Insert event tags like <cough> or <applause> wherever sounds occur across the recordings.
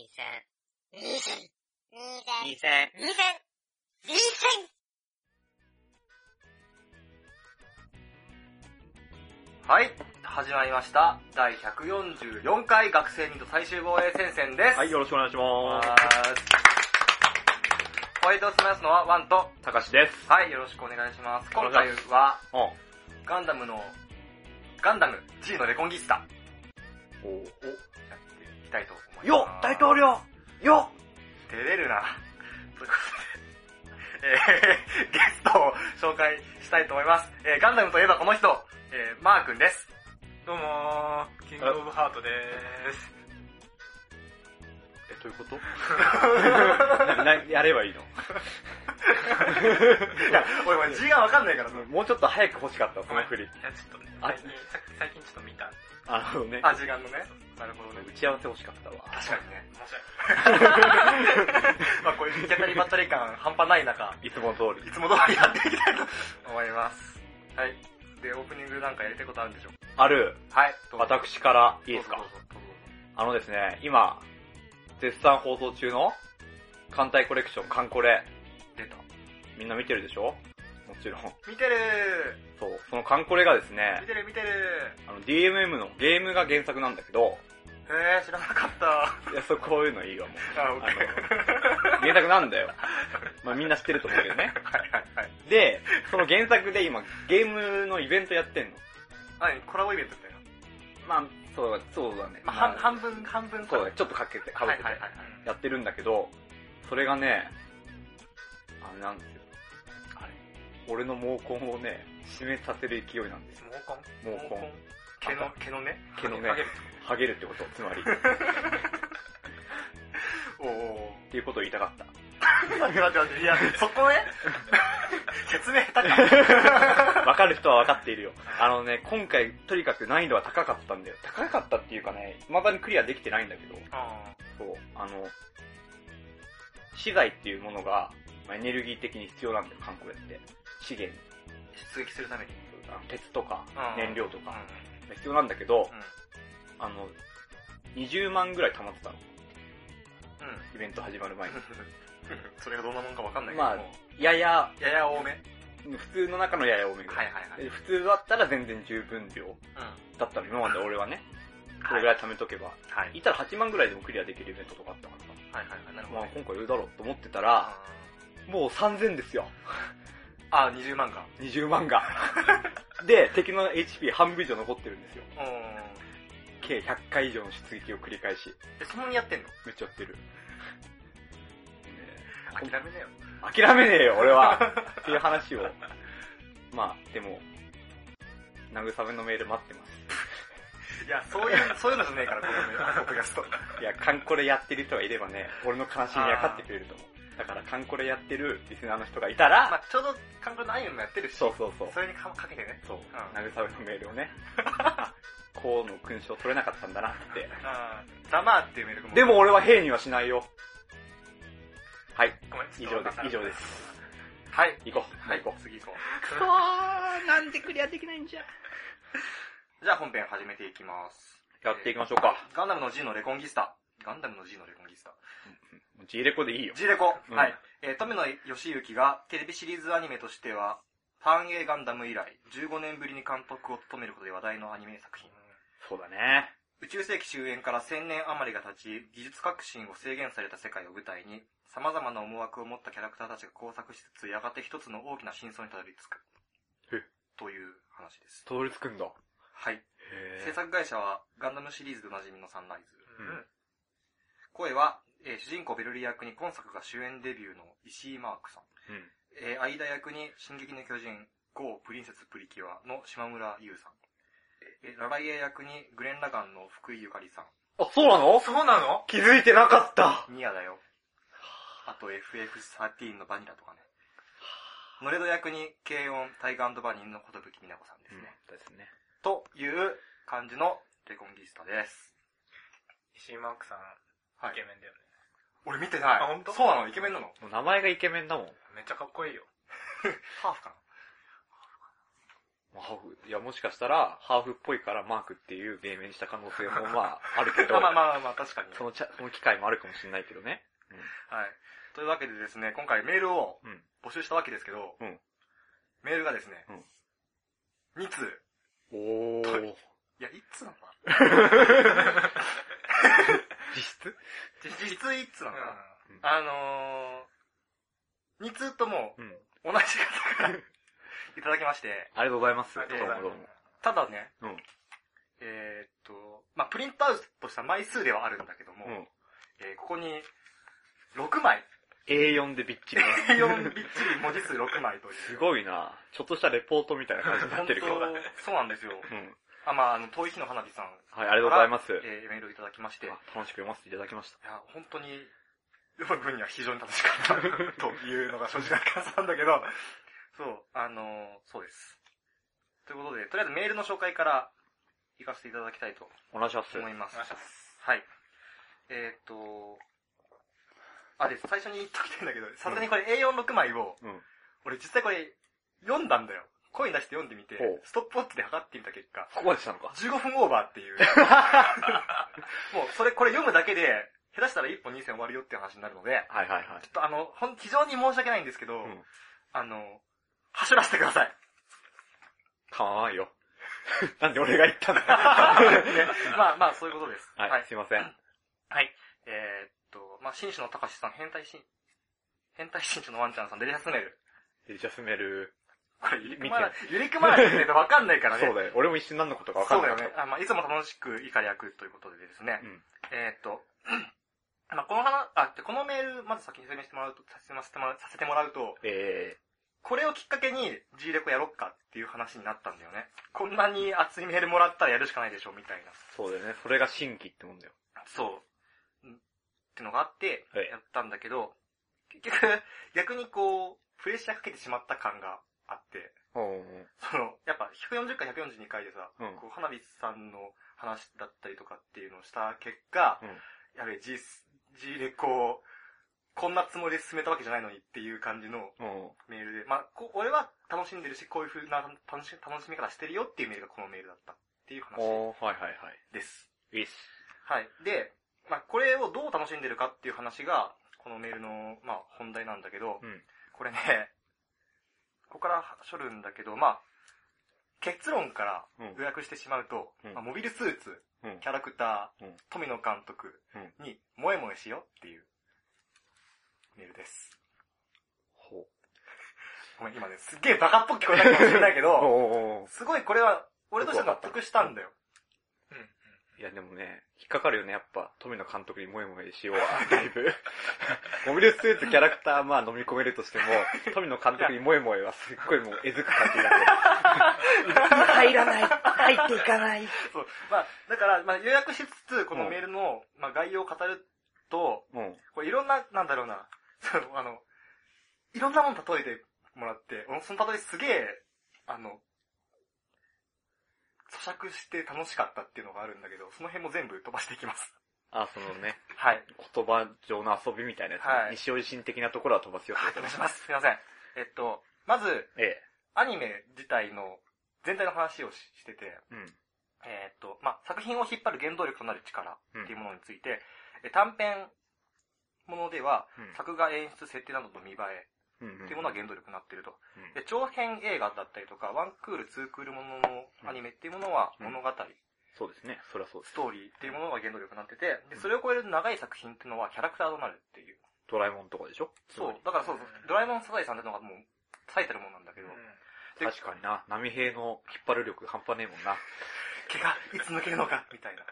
二千、二千、二千、いい線。二千、二千。はい、始まりました。第144回学生ニート最終防衛戦線です。はい、よろしくお願いしまはーいホワイトを務めますのはワンと、す。たかしです。はい、よろしくお願いします。今回しは、うガンダムの、ガンダム G のレコンギスタん。おをやっていきたいと思います。よっ大統領よっ照れるな。ということで、えー、<laughs> ゲストを紹介したいと思います。えー、ガンダムといえばこの人、えー、マー君です。どうもー、キングオブハートでーす。え、どういうこと？<laughs> ななやればいいの？いや、俺、俺字がわかんないからさ。もうちょっと早く欲しかった、その振り。いや、ちょっとね、あ最近、さ最近ちょっと見たんで。あのね、あ、時間のね。なるほどね。打ち合わせ欲しかったわ。確かにね。申し訳まあこういう行き当たりばったり感半端ない中、いつも通りい。つも通りやっていきたいと思います。はい。で、オープニングなんかやりたいことあるんでしょう？ある、はい。私からいいですか？あのですね、今、絶賛放送中の、艦隊コレクション、カンコレ。出た。みんな見てるでしょ？もちろん。見てるそう、そのカンコレがですね見、てる見てるあの、DMM のゲームが原作なんだけど、へえ、知らなかった。いや、そう、こういうのいいわ、もう。あ、オッケー。原作なんだよ。まあみんな知ってると思うけどね。<laughs> はいはいはい。で、その原作で今、ゲームのイベントやってんの。何？コラボイベントみたいな？まあ、そう、そうだね。まあ、半半分、半分そうだね、ちょっとかけて、かぶって。やってるんだけど、それがね、あれなんですよ。俺の毛根をね、締めさせる勢いなんですよ。毛根？毛根？毛の、毛のね？毛のねハゲる、ってこと、つまり。<laughs> っおおていうことを言いたかった。ー。待って待って待って、いや、<laughs> そこね。<laughs> 説明下手か。わかる人はわかっているよ。あのね、今回、とにかく難易度は高かったんだよ。高かったっていうかね、未だにクリアできてないんだけど、あそう、あの、資材っていうものが、まあエネルギー的に必要なんだよ、カンコレって。資源、出撃するために。あの鉄とかうん燃料とかう必要なんだけど。あの、20万ぐらい溜まってたの。うん。イベント始まる前に。<laughs> それがどんなもんかわかんないけどまあも。、やや、やや多め。普通の中のやや多めぐら。はいいはいはい。で普通だったら全然十分量うん。だったの、今まで俺はね。これぐらい貯めとけば。はい。いたら8万ぐらいでもクリアできるイベントとかあったからさ。はいはいはい。なるほまあ。今回言うだろうと思ってたら、もう3000ですよ。あ、20万か。20万が。<laughs> で、敵の HP 半分以上残ってるんですよ。うん。計100回以上の出撃を繰り返し、え、そんなにやってんの？めっちゃやってる。諦めなよ。諦めねえよ、俺は。<laughs> っていう話を。まあ、でも、慰めのメール待ってます。<laughs> いや、そういう、そういうのじゃねえから、このね、ポッドキャスト。いや、カンコレやってる人がいればね、俺の悲しみ分かってくれると思う。だから、カンコレやってるリスナーの人がいたら、まあちょうど、韓国のアニメもやってるし、そうそうそう。それにかかけてね。そう、ん慰めのメールをね、あ <laughs> こうの勲章取れなかったんだなって。あーざまーっていうメールも。でも、俺は兵にはしないよ。はい、ごめん、以上です、以上で。す。はい。行こう、はい、行こ次行こう。くそー、なんでクリアできないんじゃ。う。<laughs> じゃあ本編始めていきます。やっていきましょうか。ガンダムの G のレコンギスタ。ガンダムの G のレコンギスタ。G レコでいいよ。G レコ？うんはい。えー富野義行がテレビシリーズアニメとしては、ターン A ガンダム以来、15年ぶりに監督を務めることで話題のアニメ作品。そうだね。宇宙世紀終焉から1000年余りが経ち、技術革新を制限された世界を舞台に、様々な思惑を持ったキャラクターたちが交錯しつつ、やがて一つの大きな真相にたどり着く。え？という話です。通りつくんだ。はい。へ制作会社は、ガンダムシリーズでおなじみのサンライズ。うん声は、えー主人公ベルリ役に今作が主演デビューの石井マークさん。うん。えー、間役に進撃の巨人、ゴープリンセスプリキュアの島村優さん。えーラライエ役にグレン・ラガンの福井ゆかりさん。あ、そうなの？そうなの？気づいてなかった。ニアだよ。あと FF13 のバニラとかね。ノレド役に軽音タイガーバニーのことぶきみなこさんですね。ですね。という感じのレコンギスタです。石井マークさん、はイケメンだよね。俺見てない。あ本当？そうなの？イケメンなの？もう名前がイケメンだもん。めっちゃかっこいいよ。<laughs> ハーフかまあハーフ、いやもしかしたら、ハーフっぽいからマークっていう芸名にした可能性も <laughs> まああるけど、まあまあまあ、確かに。そのちゃその機会もあるかもしれないけどね。はい。というわけでですね、今回メールをうん募集したわけですけど、うんメールがですね、うん2通。おー。いや、1通なのか <laughs> 実質？な実質1通なの？かな、うんあのー、2通ともうん。同じ方から <laughs> いただきまして、ありがとうございます。あどうもどうも。ただね、うんえーっと、まあプリントアウトした枚数ではあるんだけども、うん。えーここに6枚、A4 でびっちり。A4 びっちり文字数6枚という。<laughs> すごいなちょっとしたレポートみたいな感じになってるけど。そうなんですよ。うん。あ、まああの、遠い日の花火さん、はい、ありがとうございます。えーメールをいただきまして、楽しく読ませていただきました。や、本当に、読む分には非常に楽しかったというのが正直な感想なんだけど、<laughs> そう、あのーそうです。ということで、とりあえずメールの紹介から行かせていただきたいとお願いします。思います。お願いします。はい。えーっと、あ、で、最初に言っときたいんだけど、さすがにこれ A46 枚を、うん俺実際これ読んだんだよ。声に出して読んでみてほう、ストップウォッチで測ってみた結果、ここまでしたのか？15分オーバーっていう。<laughs> もう、それ、これ読むだけで、下手したら1本2戦終わるよっていう話になるので、はいはいはいちょ。っとあの、ほん、非常に申し訳ないんですけど、うんあの、走らせてください。かまわんよ。<laughs> なんで俺が言ったんだ <laughs> ねまあまあ、そういうことです。はい、すいません。はい。えー、っと、まあ、紳士の高志さん、変態紳、変態紳士のワンちゃんさん、デリシャスメール。デリシャスメール。これ、ゆりくまな、ゆりくまなって言うとわかんないからね。そうだよ。俺も一瞬何のことか分かんないそうだよね。あまあ、いつも楽しく怒り役ということでですね。うんえーっと、<clears throat> まあ、この話、あ、でこのメール、まず先に説明してもらうと、させてもらうさせてもらうと、えこれをきっかけに G レコやろっかっていう話になったんだよね。こんなに熱いメールもらったらやるしかないでしょ、みたいな。ー、そうだよね。それが新規ってもんだよ。そう。うんってのがあってはい、やったんだけど、結局、逆にこう、プレッシャーかけてしまった感があって、おその、やっぱ140回142回でさ、うんこう花火さんの話だったりとかっていうのをした結果、うんやべえ、G、G レコこんなつもりで進めたわけじゃないのにっていう感じのおメールで、まあ、こ俺は楽しんでるし、こういう風な楽し楽しみ方してるよっていうメールがこのメールだったっていう話おー、はいはいはい。です。いいっす。はい。で、まあ、これをどう楽しんでるかっていう話が、このメールの、まあ、本題なんだけど、うんこれね、ここからしょるんだけど、まあ、結論からうん予約してしまうと、うんまあ、モビルスーツ、うんキャラクター、うん富野監督うんに、萌え萌えしようっていうメールです。ほう。ごめん、今ね、すっげえバカっぽく聞こえたかもしれないけおど、<laughs> おすごいこれは、俺としては納得したんだよ。いやでもね、引っかかるよね、やっぱ、富野監督に萌え萌えしようは、だいぶ。<laughs> モビルスーツキャラクターまあ飲み込めるとしても、富野監督に萌え萌えはすっごいもうえずく感じになってる。入らない、入っていかない。そう。まあ、だから、まあ、予約しつつ、このメールの、まあ、概要を語ると、うん。これいろんな、なんだろうな、その、あの、いろんなもの例えてもらって、俺その例えすげえ、あの、咀嚼して楽しかったっていうのがあるんだけど、その辺も全部飛ばしていきます。あ、そのね、はい。言葉上の遊びみたいなやつ、ねはい西尾維新的なところは飛ばすよはい、ってことね飛ばします。すいません。えっと、まず、ええ。アニメ自体の全体の話をししてて、うん。えっと、まあ、作品を引っ張る原動力となる力うんっていうものについて、え短編ものでは、うん作画演出設定などの見栄えうんうんっていうものが原動力になっていると。うんで、長編映画だったりとか、ワンクール、ツークールもののアニメっていうものはうん物語、そうですね。そりゃそうですス。トーリーっていうものが原動力になってて、で、それを超える長い作品っていうのはキャラクターとなるっていう。ドラえもんとかでしょ？そう、だからそうそう、ドラえもんサザエさんってのがもう最たるものなんだけど、で確かにな。波平の引っ張る力半端ねえもんな。毛がいつ抜けるのか、みたいな。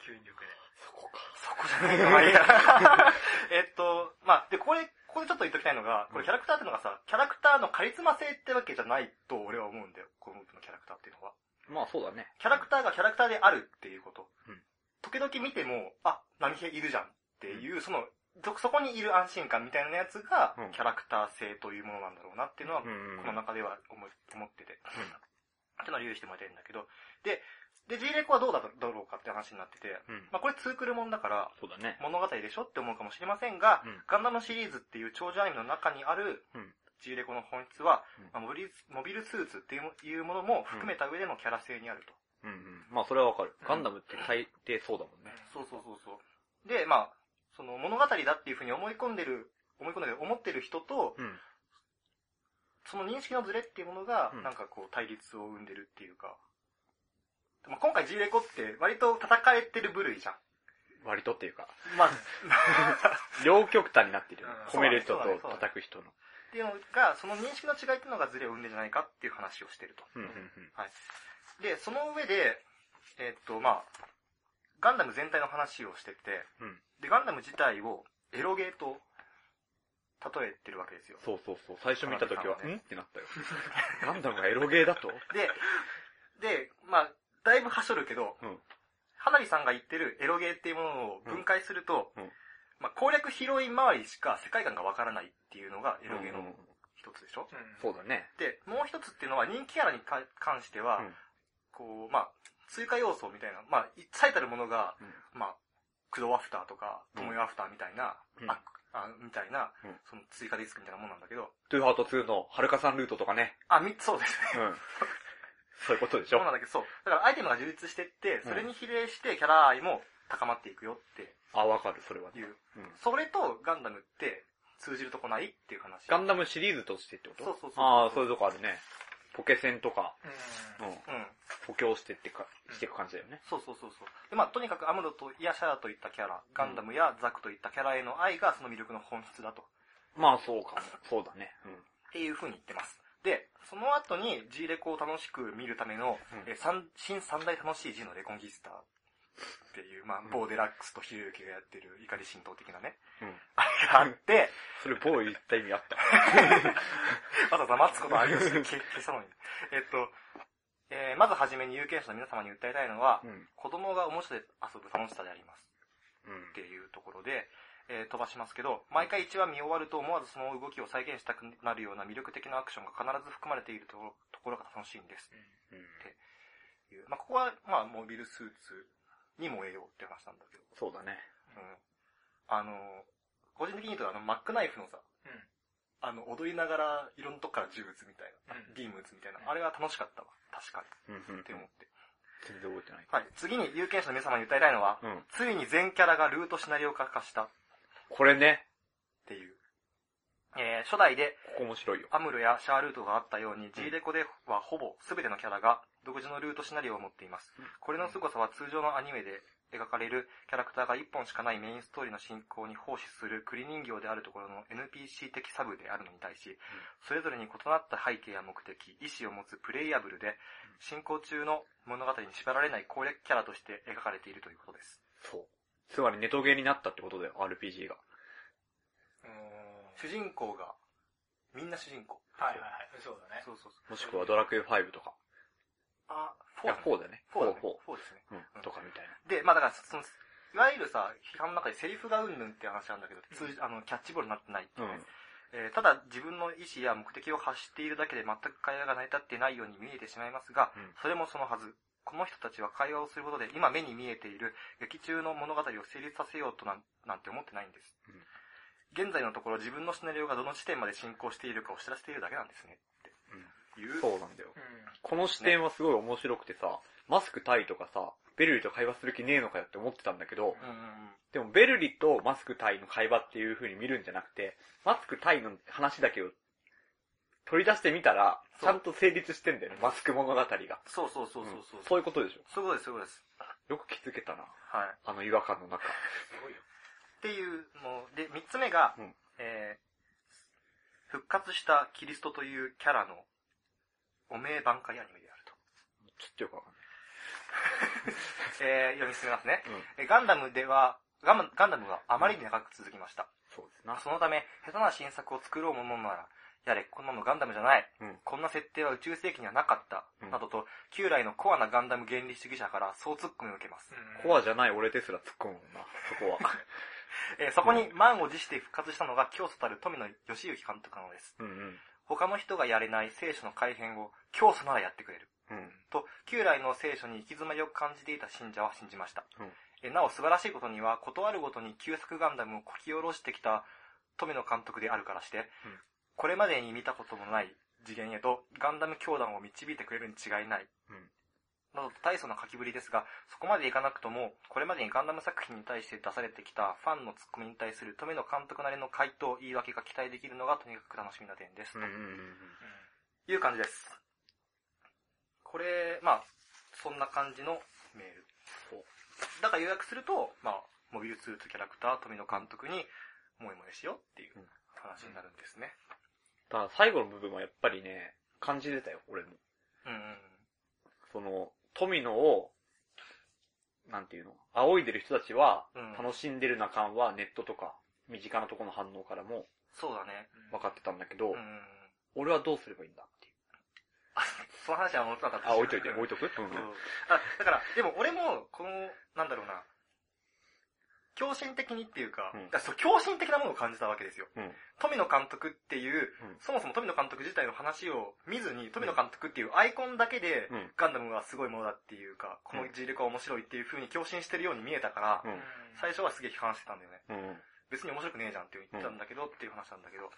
吸引力で。そこか。そこじゃないかまあいいや <laughs> えっと、まあ、で、これ、ここでちょっと言っときたいのが、これキャラクターっていうのがさ、キャラクターのカリスマ性ってわけじゃないと俺は思うんだよ。こののキャラクターっていうのは。まあそうだね。キャラクターがキャラクターであるっていうこと。うん時々見ても、あ、波平いるじゃんっていう、その、そそこにいる安心感みたいなやつが、うんキャラクター性というものなんだろうなっていうのは、うんうん。この中では思ってて。っていうのを留意してもらいたいんだけど、で、で、G レコはどうだろうかって話になってて、うん。まあこれツークルもんだから、そうだね。物語でしょって思うかもしれませんが、うんガンダムシリーズっていう長寿アニメの中にある、うん G レコの本質は、うんまあモビルモビルスーツっていうもいうものも含めた上でのキャラ性にあると。うんうん。まあそれはわかる。ガンダムって大抵そうだもんね。そうそうそうそう。で、まあ、その物語だっていうふうに思い込んでる、思い込んでる、思ってる人と、うん。その認識のズレっていうものがうん、なんかこう対立を生んでるっていうか。今回 G レコって割と叩かれてる部類じゃん。割とっていうか、まあ、<laughs> 両極端になってるよねうん。褒める人と叩く人の。っていうのが、その認識の違いっていうのがズレを生んでんじゃないかっていう話をしてると。うんうんで、その上で、えっと、まあ、ガンダム全体の話をしてて、うんで、ガンダム自体をエロゲーと例えてるわけですよ。そうそうそう。最初見た時は、はね。ん？ってなったよ。ガンダムがエロゲーだと？で、で、まあ、だいぶはしょるけど、うん。花火さんが言ってるエロゲーっていうものを分解すると、うん。うん。まあ、攻略ヒロイン周りしか世界観がわからないっていうのがエロゲーのうん一つでしょ、うん。そうだね。で、もう一つっていうのは人気キャラにか関しては、うん。こう、まあ、追加要素みたいな、まあ、最たるものが、まあ、クドアフターとか、うんトモヨアフターみたいな、うん。ああみたいな、うんその追加ディスクみたいなもんなんだけど、トゥーハート2のはるかさんルートとかね。あ、み、<laughs> そうですね。うん。そういうことでしょそうなんだけど、そう。だからアイテムが充実してって、それに比例してキャラ愛も高まっていくよってあ、わかる、それはね。いう。うん。それとガンダムって通じるとこないっていう話。ガンダムシリーズとしてってこと？そうそうそうああ、そういうとこあるね。ポケセンとか、うんうん。うん。補強してってか、していく感じだよね。そうそうそうそう。で、まあ、とにかくアムロとイヤシャラといったキャラ、ガンダムやザクといったキャラへの愛がその魅力の本質だと。まあそうかも。そうだね。うん。っていう風に言ってます。で、その後に G レコを楽しく見るための、うんえー三新三大楽しい G のレコンギスターっていう、まあ、うん某デラックスとひろゆきがやってる怒り浸透的なね、うん。あって、<laughs> それ某言った意味あった。まだ黙つことありますね。消消したのに。えっと、えーまずはじめに有権者の皆様に訴えたいのは、うん。子供がおもちゃで遊ぶ楽しさであります。うんっていうところで、えー飛ばしますけど、毎回1話見終わると思わずその動きを再現したくなるような魅力的なアクションが必ず含まれているとところが楽しいんです。うん。いうまあ、ここは、まあ、モビルスーツに燃えようって話なんだけど、そうだね。うん。あの、個人的に言うと、あの、マックナイフのさ、うんあの、踊りながら、いろんなとこから銃撃つみたいな、うんビーム撃つみたいな、うんあれが楽しかったわ。確かに。うんうん。って思って。全然覚えてない。はい。次に有権者の皆様に訴えたいのは、うん。ついに全キャラがルートシナリオ化化したっこれね、ていう。えー初代でここ面白いよ。アムロやシャールートがあったように、G レコではほぼ全てのキャラが独自のルートシナリオを持っています。これの凄さは通常のアニメで描かれるキャラクターが1本しかないメインストーリーの進行に奉仕する栗人形であるところの NPC 的サブであるのに対し、それぞれに異なった背景や目的、意思を持つプレイヤブルで、進行中の物語に縛られない攻略キャラとして描かれているということです。そう。つまりネトゲーになったってことだよ、RPG が。主人公が、みんな主人公。はいはいはい。そうだね。そうそうそう。もしくはドラクエ5とか。あ、いや、4だね。4だね。4、4ですね。4。うん。とかみたいな。で、まあだから、その、いわゆるさ、批判の中でセリフがうんぬんって話なんだけど、通じあの、キャッチボールになってないっていうね、えーただ自分の意思や目的を発しているだけで全く会話が成り立っていないように見えてしまいますが、うんそれもそのはず。この人たちは会話をすることで今目に見えている劇中の物語を成立させようとなんなんて思ってないんです。現在のところ自分のシナリオがどの地点まで進行しているかを知らせているだけなんですね。っていう。そうなんだよ。うん。この視点はすごい面白くてさ、マスクタイとかさ、ベルリと会話する気ねえのかよって思ってたんだけど、うんうんうん。でもベルリとマスクタイの会話っていう風に見るんじゃなくて、マスクタイの話だけを取り出してみたら、ちゃんと成立してんだよね、マスク物語が。そうそうそうそうそう。そういうことでしょ？そういうことです、そういうことです。よく気づけたな。はい。あの違和感の中。すごいよ。っていうので、三つ目が、うんえー、復活したキリストというキャラの、お名挽回アニメであると。ちょっとよくわかんない。<laughs> えー、読み進めますね。うん。えガンダムでは、ガンガンダムはあまりに長く続きました。そうですな。そのため、下手な新作を作ろうものなら、やれ、こんなのガンダムじゃない。うん。こんな設定は宇宙世紀にはなかった。うんなどと、旧来のコアなガンダム原理主義者からそうツッコミを受けます。うん。コアじゃない俺ですら突っ込むもんな、そこは。<laughs> えーそこに満を持して復活したのが教祖たる富野義行監督なのです。うんうん。他の人がやれない聖書の改変を教祖ならやってくれる。うん。と、旧来の聖書に行き詰まりを感じていた信者は信じました。うんえなお素晴らしいことには、断るごとに旧作ガンダムをこき下ろしてきた富野監督であるからして、これまでに見たこともない次元へとガンダム教団を導いてくれるに違いない。うんなどと大層な書きぶりですが、そこまでいかなくとも、これまでにガンダム作品に対して出されてきたファンのツッコミに対する富野監督なりの回答、言い訳が期待できるのがとにかく楽しみな点です。という感じです。これ、まあ、そんな感じのメール。だから予約すると、まあ、モビルスーツキャラクター、富野監督に、もえもえしようっていう話になるんですね。ただ最後の部分はやっぱりね、感じてたよ、俺も。うんうん。その、富野を、なんていうの、仰いでる人たちはうん、楽しんでるな感はネットとか、身近なところの反応からもそうだね。分かってたんだけど。俺はどうすればいいんだっていう。あ、その話は思ってなかった。あ、置いといて、置いととく？うんそうあ、だから、でも俺も、この、なんだろうな、狂信的にっていうか、うんあそう、狂信的なものを感じたわけですよ。うん。富野監督っていう、うんそもそも富野監督自体の話を見ずに、富野監督っていうアイコンだけで、うん。ガンダムがすごいものだっていうか、この G レコは面白いっていう風に狂信してるように見えたから、うん。最初はすげえ批判してたんだよね。うん。別に面白くねえじゃんって言ってたんだけど、っていう話なんだけど、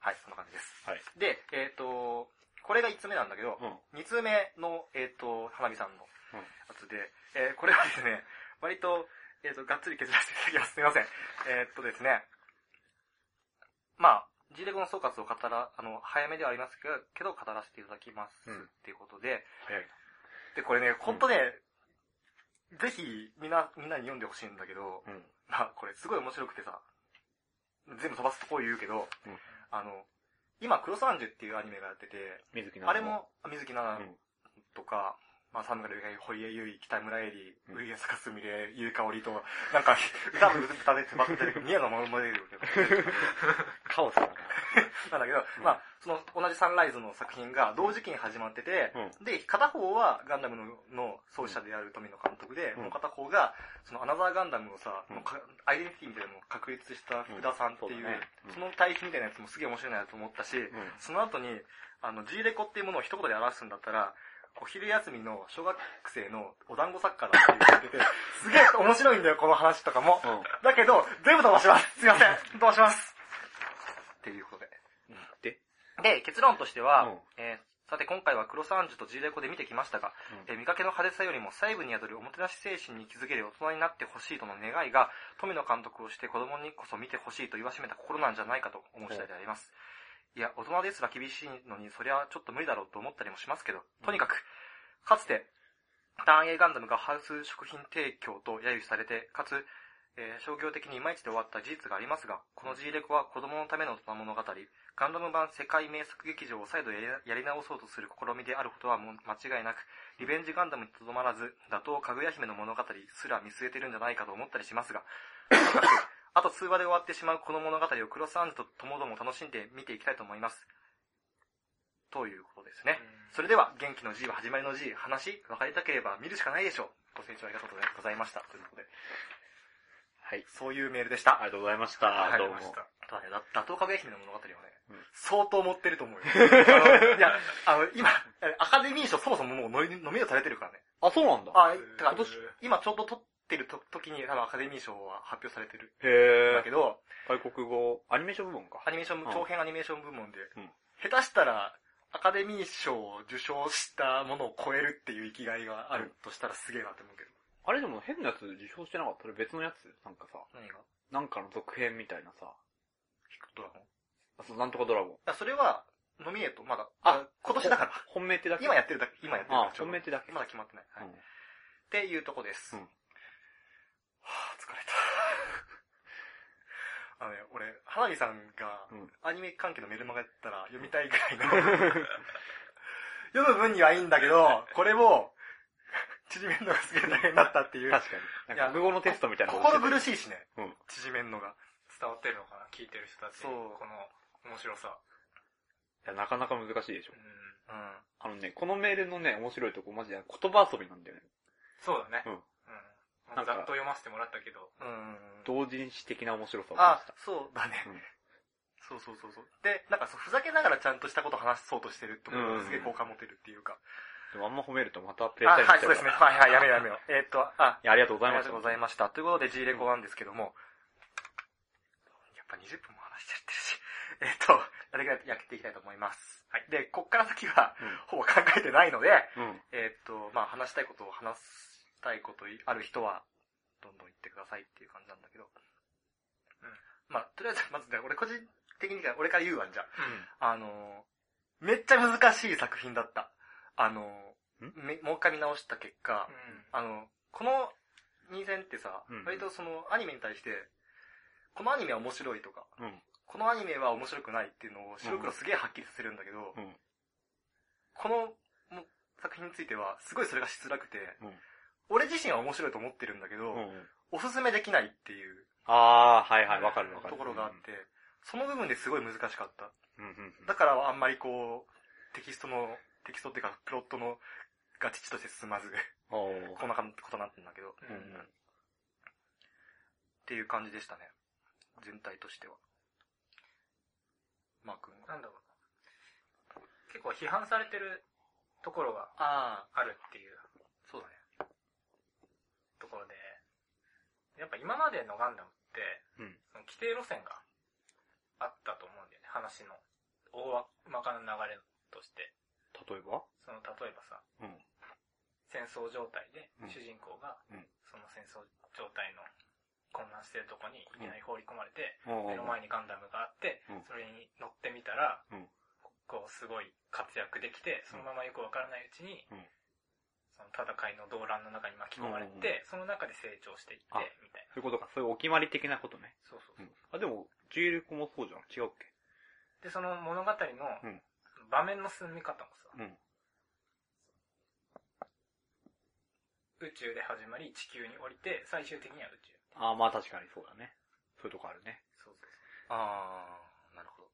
はい、そんな感じです。はい。で、えっ、と、これが1つ目なんだけど、うん。2通目の、えっ、と、花火さんのうんやつで、えーこれはですね、割と、えっ、と、がっつり削らせていただきます。<laughs> すみません。えっ、とですね、まあ、G レコの総括を語ら、あの、早めではありますけど、けど語らせていただきます。うんっていうことで、早い。で、これね、ほんとね、ぜひ、みんな、みんなに読んでほしいんだけど、うん。まあ、これすごい面白くてさ、全部飛ばすとこう言うけど、うんあの、今、クロスアンジュっていうアニメがやってて、水木奈々のあれも、あ水木奈々とか、まあ、サムガルが堀江優衣、北村絵里、うんウリエスカスミレ、ゆうかおりと、なんか、歌う歌で詰まってる、宮野真馬出てるけど、カオスだな。なんだけど、うん。まあ、その同じサンライズの作品が同時期に始まってて、うで、片方はガンダムのの創始者である富野監督で、うん。もう片方が、そのアナザーガンダムをさ、アイデンティティみたいなのを確立した福田さんっていう、うん。その対比みたいなやつもすげえ面白いなと思ったし、うん。その後に、あの、G レコっていうものを一言で表すんだったら、お昼休みの小学生のお団子作家だって言ってて、<laughs> すげえ面白いんだよ、この話とかも。うん。だけど、全部飛ばします。すいません。飛ばします。っていうことで。で、で、結論としては、うんえーさて今回はクロスアンジュと G レコで見てきましたが、えー見かけの派手さよりも細部に宿るおもてなし精神に気づける大人になってほしいとの願いが、富野監督をして子供にこそ見てほしいと言わしめた心なんじゃないかと思う次第であります。いや、大人ですら厳しいのに、そりゃちょっと無理だろうと思ったりもしますけど、とにかく、かつて、単影ガンダムがハウス食品提供と揶揄されて、かつ、えー商業的にいまいちで終わった事実がありますが、この G レコは子供のための大人物語、ガンダム版世界名作劇場を再度やり直そうとする試みであることはも間違いなく、リベンジガンダムにとどまらず、打倒かぐや姫の物語すら見据えてるんじゃないかと思ったりしますが、とにかく、あと通話で終わってしまうこの物語をクロスアンジュとともども楽しんで見ていきたいと思います。ということですね。それでは、元気の G は始まりの G、話、分かりたければ見るしかないでしょう。ご清聴ありがとうございました。ということで、はい。そういうメールでした。ありがとうございました。はいどうも。ただね、だ打倒かぐや姫の物語はね、うん相当持ってると思うよ。<laughs> あのいや、あの、今、アカデミー賞そもそももうノミノミネートされてるからね。あ、そうなんだ。あ、てか今年今ちょうど撮ってると時に多分アカデミー賞は発表されてるんへえ。だけど、外国語、アニメーション部門かア。ニメーション、うん長編アニメーション部門で、うん下手したら、アカデミー賞を受賞したものを超えるっていう生きがいがあるとしたらすげえなって思うけど。あれでも変なやつ受賞してなかったあれ別のやつなんかさ、何が？なんかの続編みたいなさ、ヒックドラゴン？いあそうなんとかドラゴン。や、それは、ノミネート、まだ、あ今年だから。本命ってだけ？今やってるだけ、今やってるだあけ。本命ってだけ。まだ決まってない。はい。うんっていうとこです。うん疲れた。<laughs> あのね、俺、花火さんがうん、アニメ関係のメルマガやったら読みたいぐらいの、<laughs> 読む分にはいいんだけど、これも、縮めるのがすげえ大変だったっていう。確かに。なんか国語のテストみたいな心い。苦しいしね、うん縮めんのが。伝わってるのかな？聞いてる人たちにそうこの面白さ。いや、なかなか難しいでしょう。ん。うん。あのね、このメールのね、面白いとこマジで言葉遊びなんだよね。そうだね。うんうん。なんかざっと読ませてもらったけど。うん。同人誌的な面白さを感あじた。、そうだね。うんそうそうそうそう。で、なんかそう、ふざけながらちゃんとしたこと話そうとしてるところがすげえ好感持てるっていうか。でもあんま褒めるとまたプレあ、ッシャーにはい、そうですね。はいはい、やめようやめよう。<laughs> えーっと、あ、いや、ありがとうございました。ありがとうございました。ということで G レコなんですけども、やっぱ20分も話しちゃってるし。<laughs> えーっと、やってやっていきたいと思います。はいで、こっから先は、うんほぼ考えてないので、うん。えーっと、まあ話したいことを話したいことある人は、どんどん言ってくださいっていう感じなんだけど。うんまあ、とりあえず、<laughs> まずね、俺個人的にか、俺から言うわ、じゃうん。あ。あのー、めっちゃ難しい作品だった。あのもう一回見直した結果、あの、この2戦ってさ、うん割とそのアニメに対して、このアニメは面白いとか、うん。このアニメは面白くないっていうのを白黒すげえはっきりさせるんだけど、うん。このも作品についてはすごいそれがしづらくて、うん俺自身は面白いと思ってるんだけど、うん。おすすめできないっていうあー、はいはい、わかるわかる。ところがあって、その部分ですごい難しかった。うん。うんうん。だからあんまりこう、テキストの、テキストっていうかプロットのが父として進まず、こんなことになってんだけど、うんうんっていう感じでしたね。全体としては。マー君は。なんだろうな。結構批判されてるところがああ、あるっていう。ところで、やっぱ今までのガンダムって、うん。その規定路線があったと思うんだよね、話の大まかな流れとして。例えば？その例えばさ、うん。戦争状態でうん。主人公がうん、その戦争状態の混乱してるとこにいきなり放り込まれて、目の前にガンダムがあってうん、それに乗ってみたらうん、こうすごい活躍できて、そのままよくわからないうちにうん、その戦いの動乱の中に巻き込まれうんて、その中で成長していってあ、みたいな。そういうことか。そういうお決まり的なことね。そうそうそう。うん。あ、でも、ジュエルコもそうじゃん。違うっけ？で、その物語のうん場面の進み方もさ、うん。宇宙で始まり地球に降りて、最終的には宇宙。あー、まあ確かにそうだね。そういうとこあるね。そうそうああ、なるほど。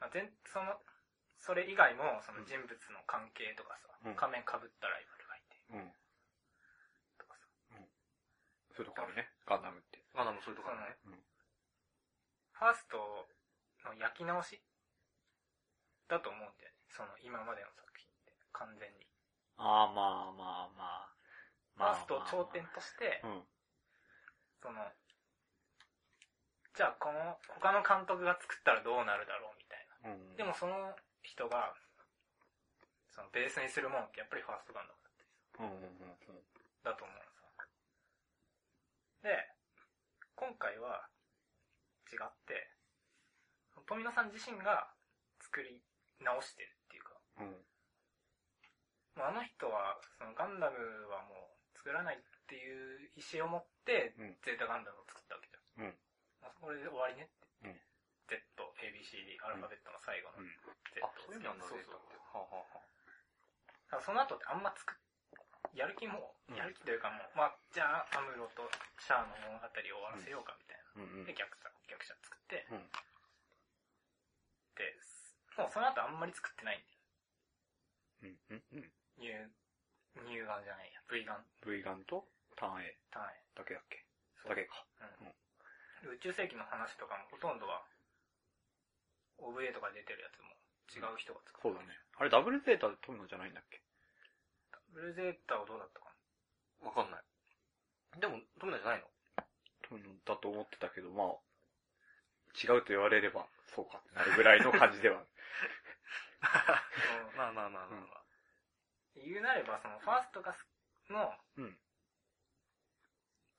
まあ、全その、それ以外も、その人物の関係とかさ、うん仮面被ったライバルがいて、うん。とかさ、そういうとこあるね。ガンダムって。ガンダムそういうところね。ファーストの焼き直し？だと思うんだよね。その今までの作品って、完全に。あー、まあまあまあ。ファーストを頂点として、うん。その、じゃあこの、他の監督が作ったらどうなるだろうみたいな。うん。でもその人が、そのベースにするものってやっぱりファーストガンダムうんうんうんうん。だと思うのさ。で、今回は違って、富野さん自身が作り直してるっていうか、うん。もうあの人は、そのガンダムはもう作らないっていう意思を持って、うんゼータガンダムを作ったわけじゃん。うんまあ、これで終わりねって。うん Z、ABCD、アルファベットの最後のうん Z あ、そういう意味なんだ、そうゼータって。そうはあ、はその後ってあんま作っ、やる気も、うんやる気というかもう、まあ、じゃあ、アムロとシャアの物語を終わらせようかみたいな。うんうんで、逆者、逆者作って、うんで、もうその後あんまり作ってないんだよ。うんうんうん。ニュー、ニューガンじゃないや、V ガン、V ガンとターン A 単位。だけだっけ？だけか。うん。宇宙世紀の話とかもほとんどは、OVA とか出てるやつも違う人が作ってそうだね。あれダブルゼータで撮るのじゃないんだっけ？ブルーゼータはどうだったかあ。わかんない。でも、富田じゃないの？撮るのだと思ってたけど、まあ、違うと言われれば、そうかってなるぐらいの感じでは。な。<laughs> まあまあまあまあまあ。言うなれば、その、ファーストがすのうん。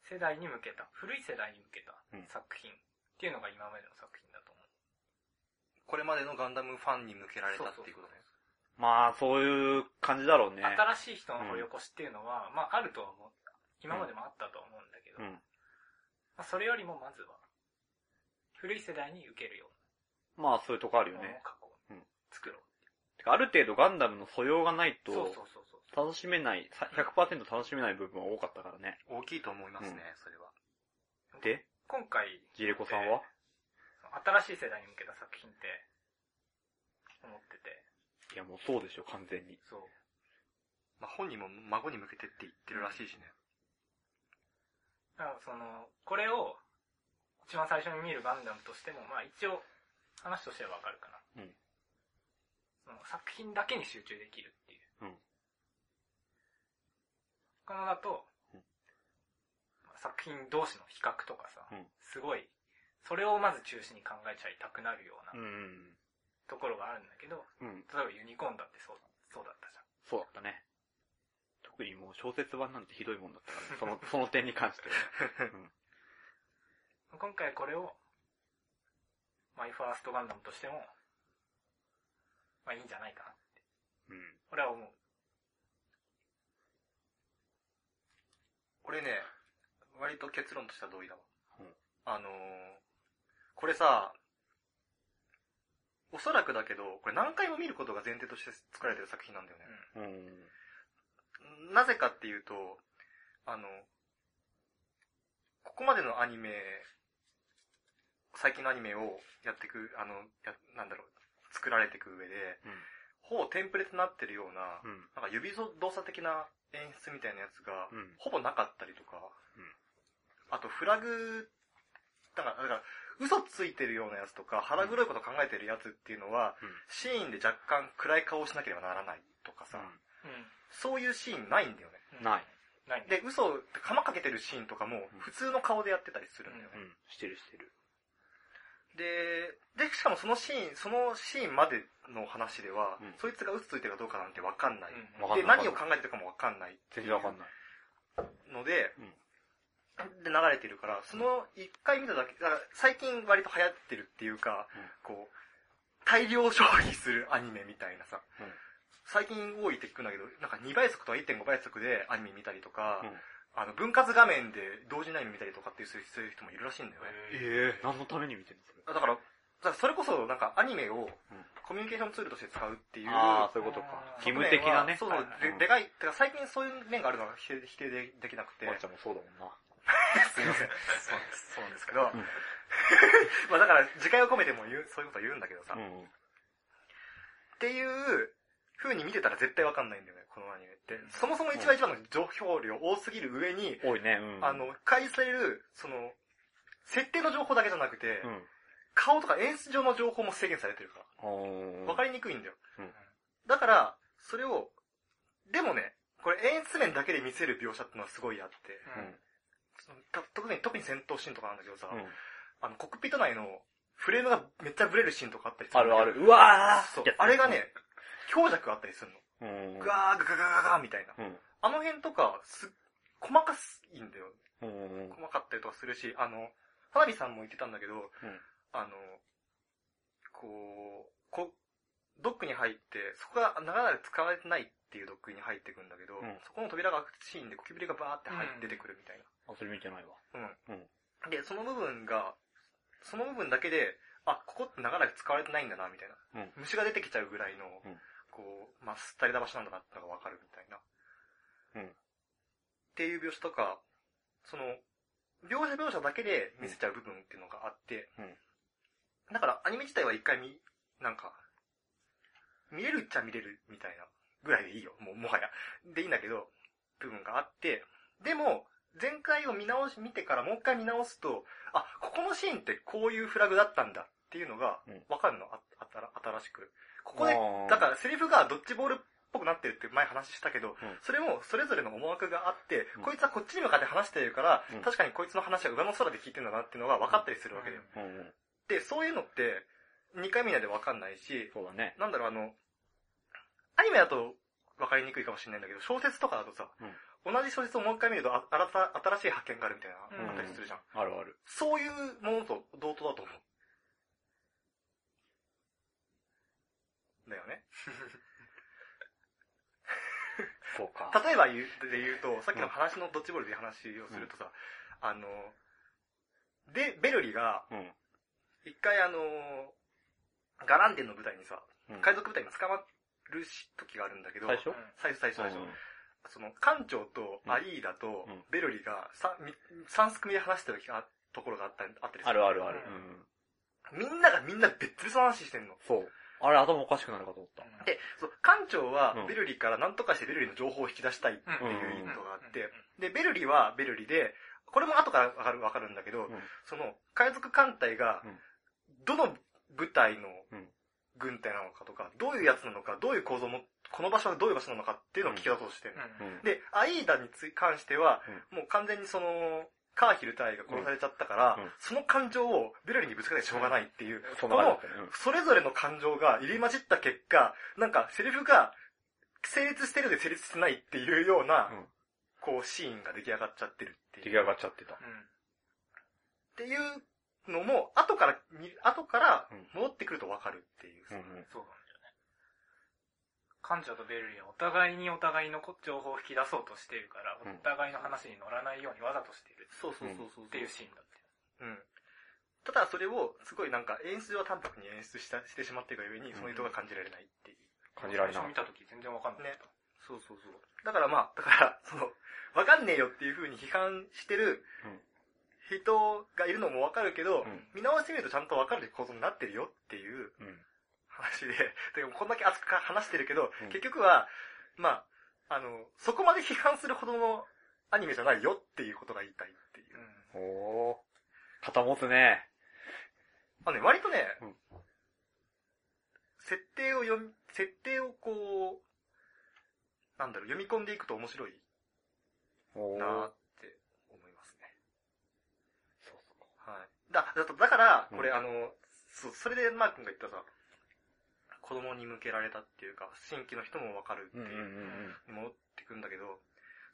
世代に向けた、古い世代に向けたうん作品っていうのが今までの作品だと思う。これまでのガンダムファンに向けられたっていうことね。まあ、そういう感じだろうね。新しい人の掘り起こしっていうのは、まああるとは思う。今までもあったとは思うんだけど、うん。まあ、それよりもまずは、古い世代に受けるよまあ、そういうとこあるよねを。過去うん作ろう。てかある程度ガンダムの素養がないと、そうそうそうそう。楽しめない、さ100%楽しめない部分は多かったからね。大きいと思いますね、うんそれは。で、今回、ジレコさんは？新しい世代に向けた作品って、や、もうそうでしょ、完全に。そう。まあ本人も孫に向けてって言ってるらしいしね。だからその、これを、一番最初に見るガンダムとしても、まあ一応、話としてはわかるかな。うんその作品だけに集中できるっていう。うんこのだと、うんまあ作品同士の比較とかさ、うんすごい、それをまず中心に考えちゃいたくなるようなうん。ところがあるんだけど、うん。例えばユニコーンだってそう、そうだったじゃん。そうだったね。特にもう小説版なんてひどいもんだったからね。その、<laughs> その点に関しては。うん。今回これを、マイファーストガンダムとしても、まあいいんじゃないかなって、うん。俺は思う。俺ね、割と結論としては同意だわ。うんあのー、これさ、おそらくだけど、これ何回も見ることが前提として作られてる作品なんだよね。うん。なぜかっていうと、あの、ここまでのアニメ、最近のアニメをやっていく、あの、や、なんだろう、作られていく上で、ほぼテンプレとなってるような、うん。なんか指動作的な演出みたいなやつが、うん。ほぼなかったりとか、うんあとフラグ、だから、だから、嘘ついてるようなやつとか、腹黒いこと考えてるやつっていうのは、シーンで若干暗い顔をしなければならないとかさ、そういうシーンないんだよね。うん。ない。ないね。で、嘘、釜かけてるシーンとかもうん、普通の顔でやってたりするんだよね。うん。してるしてる。で、で、しかもそのシーン、そのシーンまでの話では、うんそいつが嘘ついてるかどうかなんてわかんない。うんで、何を考えてるかもわかんない全然わかんない。ので、うんで流れてるから、その一回見ただけ、だから最近割と流行ってるっていうか、うん。こう、大量消費するアニメみたいなさ、うん。最近多いって聞くんだけど、なんか2倍速とか1.5倍速でアニメ見たりとか、うん。あの、分割画面で同時にアニメ見たりとかっていうそういう人もいるらしいんだよね。ええ何のために見てるの？それ。だから、だからそれこそなんかアニメをコミュニケーションツールとして使うっていう、ああ、そういうことか。義務的なね。そうそう、でうんでかい、てか最近そういう面があるのは否定否定でできなくて、まっちゃんもそうだもんな。<laughs> すいません。そうなんですそうなんですけど、うん <laughs> まあだから、自戒を込めても言う、そういうことは言うんだけどさ、っうん。ていう風に見てたら絶対わかんないんだよね、このアニメって。そもそも一番一番の情報量多すぎる上に、多いね。うん。あの、開示される、その、設定の情報だけじゃなくて、うん。顔とか演出上の情報も制限されてるから。わかりにくいんだよ。うんだから、それを、でもね、これ演出面だけで見せる描写ってのはすごいあって、特に、特に戦闘シーンとかなんだけどさ、うん。あの、コックピット内のフレームがめっちゃブレるシーンとかあったりするあるある。うわーそう。あれがね、強弱あったりするの。うん。ガーガガガガガーみたいな。うん。あの辺とか、す、細かすいんだよ。うん。細かったりとかするし、あの、花火さんも言ってたんだけど、うんあの、こう、こドックに入って、そこが長々使われてないっていうドックに入ってくんだけど、うんそこの扉が開くシーンでゴキブリがバーって入って出てくるみたいあ、それ見てないわ。な。うん。うん。で、その部分が、その部分だけで、あ、ここって長々使われてないんだな、みたいな。うん虫が出てきちゃうぐらいの、うんこう、まあ、すったれた場所なんだなってのがわかるみたいな。うんっていう描写とか、その、描写描写だけで見せちゃう部分っていうのがあって、うんだからアニメ自体は一回見、なんか、見れるっちゃ見れるみたいなぐらいでいいよ。もう、もはや。でいいんだけど、部分があって、でも、前回を見直し、見てからもう一回見直すと、あ、ここのシーンってこういうフラグだったんだっていうのがうん、わかるの、あ、あたら、新しく。ここでだからセリフがドッジボールっぽくなってるって前話したけど、うんそれもそれぞれの思惑があって、うんこいつはこっちに向かって話してるから、うん確かにこいつの話は上の空で聞いてるんだなっていうのが分かったりするわけだよ。で、そういうのって、2回見ないで分かんないし、そうだね。なんだろう、あの、アニメだと分かりにくいかもしれないんだけど、小説とかだとさ、同じ小説をもう一回見るとあ新た新しい発見があるみたいな、うんあったりするじゃん。あるある。そういうものと同等だと思う。だよね。そうか。<laughs> 例えば言うで言うと、さっきの話のドッジボールで話をするとさ、あの、で、ベルリが、うん。一回あの、ガランデンの舞台にさ、うん海賊部隊に捕まるし時があるんだけど、最初？最初最初最初、うん。その、艦長とアリーダとうん。ベルリがさみ三すくみで話してるところがあったあったりすある。るある。ある。みんながみんな別々の話してんの。そう。あれ頭おかしくなるかと思った。で、そう、艦長はうん。ベルリから何とかしてベルリの情報を引き出したいっていう意図があって、うん。で、ベルリはベルリで、これも後からわかる、わかるんだけど、うん。その、海賊艦隊がうん、どの部隊のうん軍隊なのかとか、どういうやつなのか、どういう構造も、この場所はどういう場所なのかっていうのを聞き出そうとしてるの。うん。で、アイーダにつ関しては、うもう完全にその、カーヒル隊が殺されちゃったから、うんうんその感情をベルリンにぶつけてしょうがないっていう、この。それぞれの感情が入り混じった結果、なんかセリフが成立してるで成立してないっていうような、うんこうシーンが出来上がっちゃってるっていう。出来上がっちゃってた。うん。っていうのも、後から見、後からうん戻ってくるとわかるっていう。うんうん。そうなんだよね。館長とベルリンはお互いにお互いの情報を引き出そうとしているから、うんお互いの話に乗らないようにわざとしているそうそうそうそう。っていうシーンだったよ。うん。ただそれを、すごいなんか演出上淡白に演出したしてしまっているがゆえに、その意図が感じられないっていう。感じられな最初見た時全然わかんなかった。そうそうそう。だからまあ、だから、その、わかんねえよっていう風に批判してるうん人がいるのもわかるけど、うん見直してみるとちゃんとわかる構造になってるよっていううん。話で、<laughs> でもこんだけ熱く話してるけど、うん結局は、まあ、あの、そこまで批判するほどのアニメじゃないよっていうことが言いたいっていう。うん。おー。肩持つね。あのね、割とね、うん設定を読み、設定をこう、なんだろう、読み込んでいくと面白い。なーって思いますね。そうそうはい。だ、だとだから、うん。これ、あの、そう、それでマー君が言ったさ、子供に向けられたっていうか、新規の人もわかるってうんうんいう戻ってくんだけど、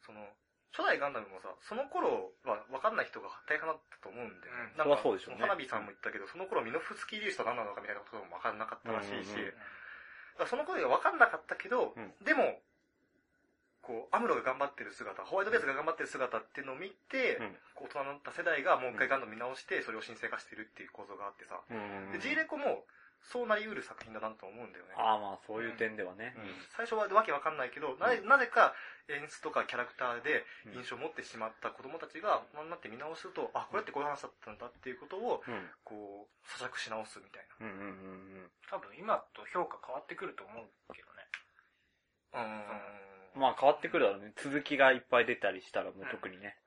その、初代ガンダムもさ、その頃は分かんない人が大半だったと思うんだよね。うん。なんかそりゃそうでしょうね。花火さんも言ったけど、その頃ミノフスキー粒子と何なのかみたいなことも分かんなかったらしいし、うん。うん。うんだからその頃は分かんなかったけど、うん。でも、こう、アムロが頑張ってる姿、ホワイトベースが頑張ってる姿っていうのを見て、うんこう大人になった世代がもう一回ガンダム見直して、それを神聖化してるっていう構造があってさ、うんうんうんで、G レコも、そうなりうる作品だなと思うんだよね。ああまあそういう点ではね。うん最初はわけわかんないけど、なぜなぜか演出とかキャラクターで印象を持ってしまった子供たちが大人になって見直すと、あ、これってこういう話だったんだっていうことを、うん。こう、咀嚼し直すみたいうんうんうん多分今と評価変わってくると思うけどね。な。ううん。まあ変わってくるだろうね。続きがいっぱい出たりしたらもう特にね。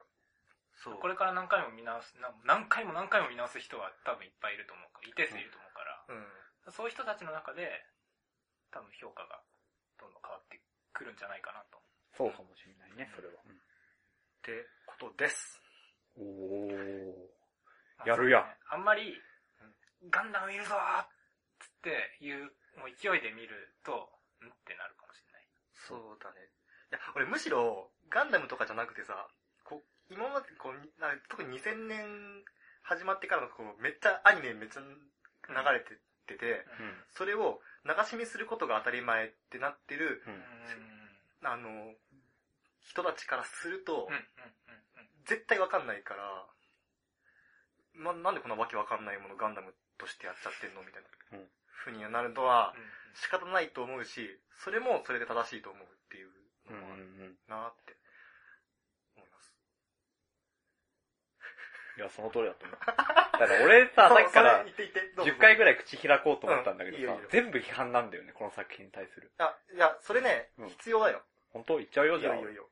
そう。これから何回も見直す、な何回も何回も見直す人は多分いっぱいいると思うから、一定数いると思うから、うん。そういう人たちの中で、多分評価がどんどん変わってくるんじゃないかなと。そうかもしれないね、それは。ってことです。おー。まあやるやねあんまり、ガンダム見るぞーっつっていう、もう勢いで見ると、んってなるかもしれない。そうだね。いや、俺むしろ、ガンダムとかじゃなくてさ、こう、今までこう、な特に2000年始まってからのこう、めっちゃアニメめっちゃ流れてってて、それを流し見することが当たり前ってなってる、うん。ううん。ん。あの、人たちからするとうん、うん、うん、絶対わかんないから、ま、なんでこんなわけわかんないものガンダムとしてやっちゃってんのみたいな、うんふうになるのはうん。仕方ないと思うし、それもそれで正しいと思うのん。なって思います。いや、その通りだと思う。<laughs> だから俺さ、さっきからそうそれ言って言って、どうぞ10回ぐらい口開こうと思ったんだけどさうんいいよいいよ、全部批判なんだよね、この作品に対する。あ、いや、それね、うん必要だよ。本当？言っちゃうよ、じゃあいいよいい。よ。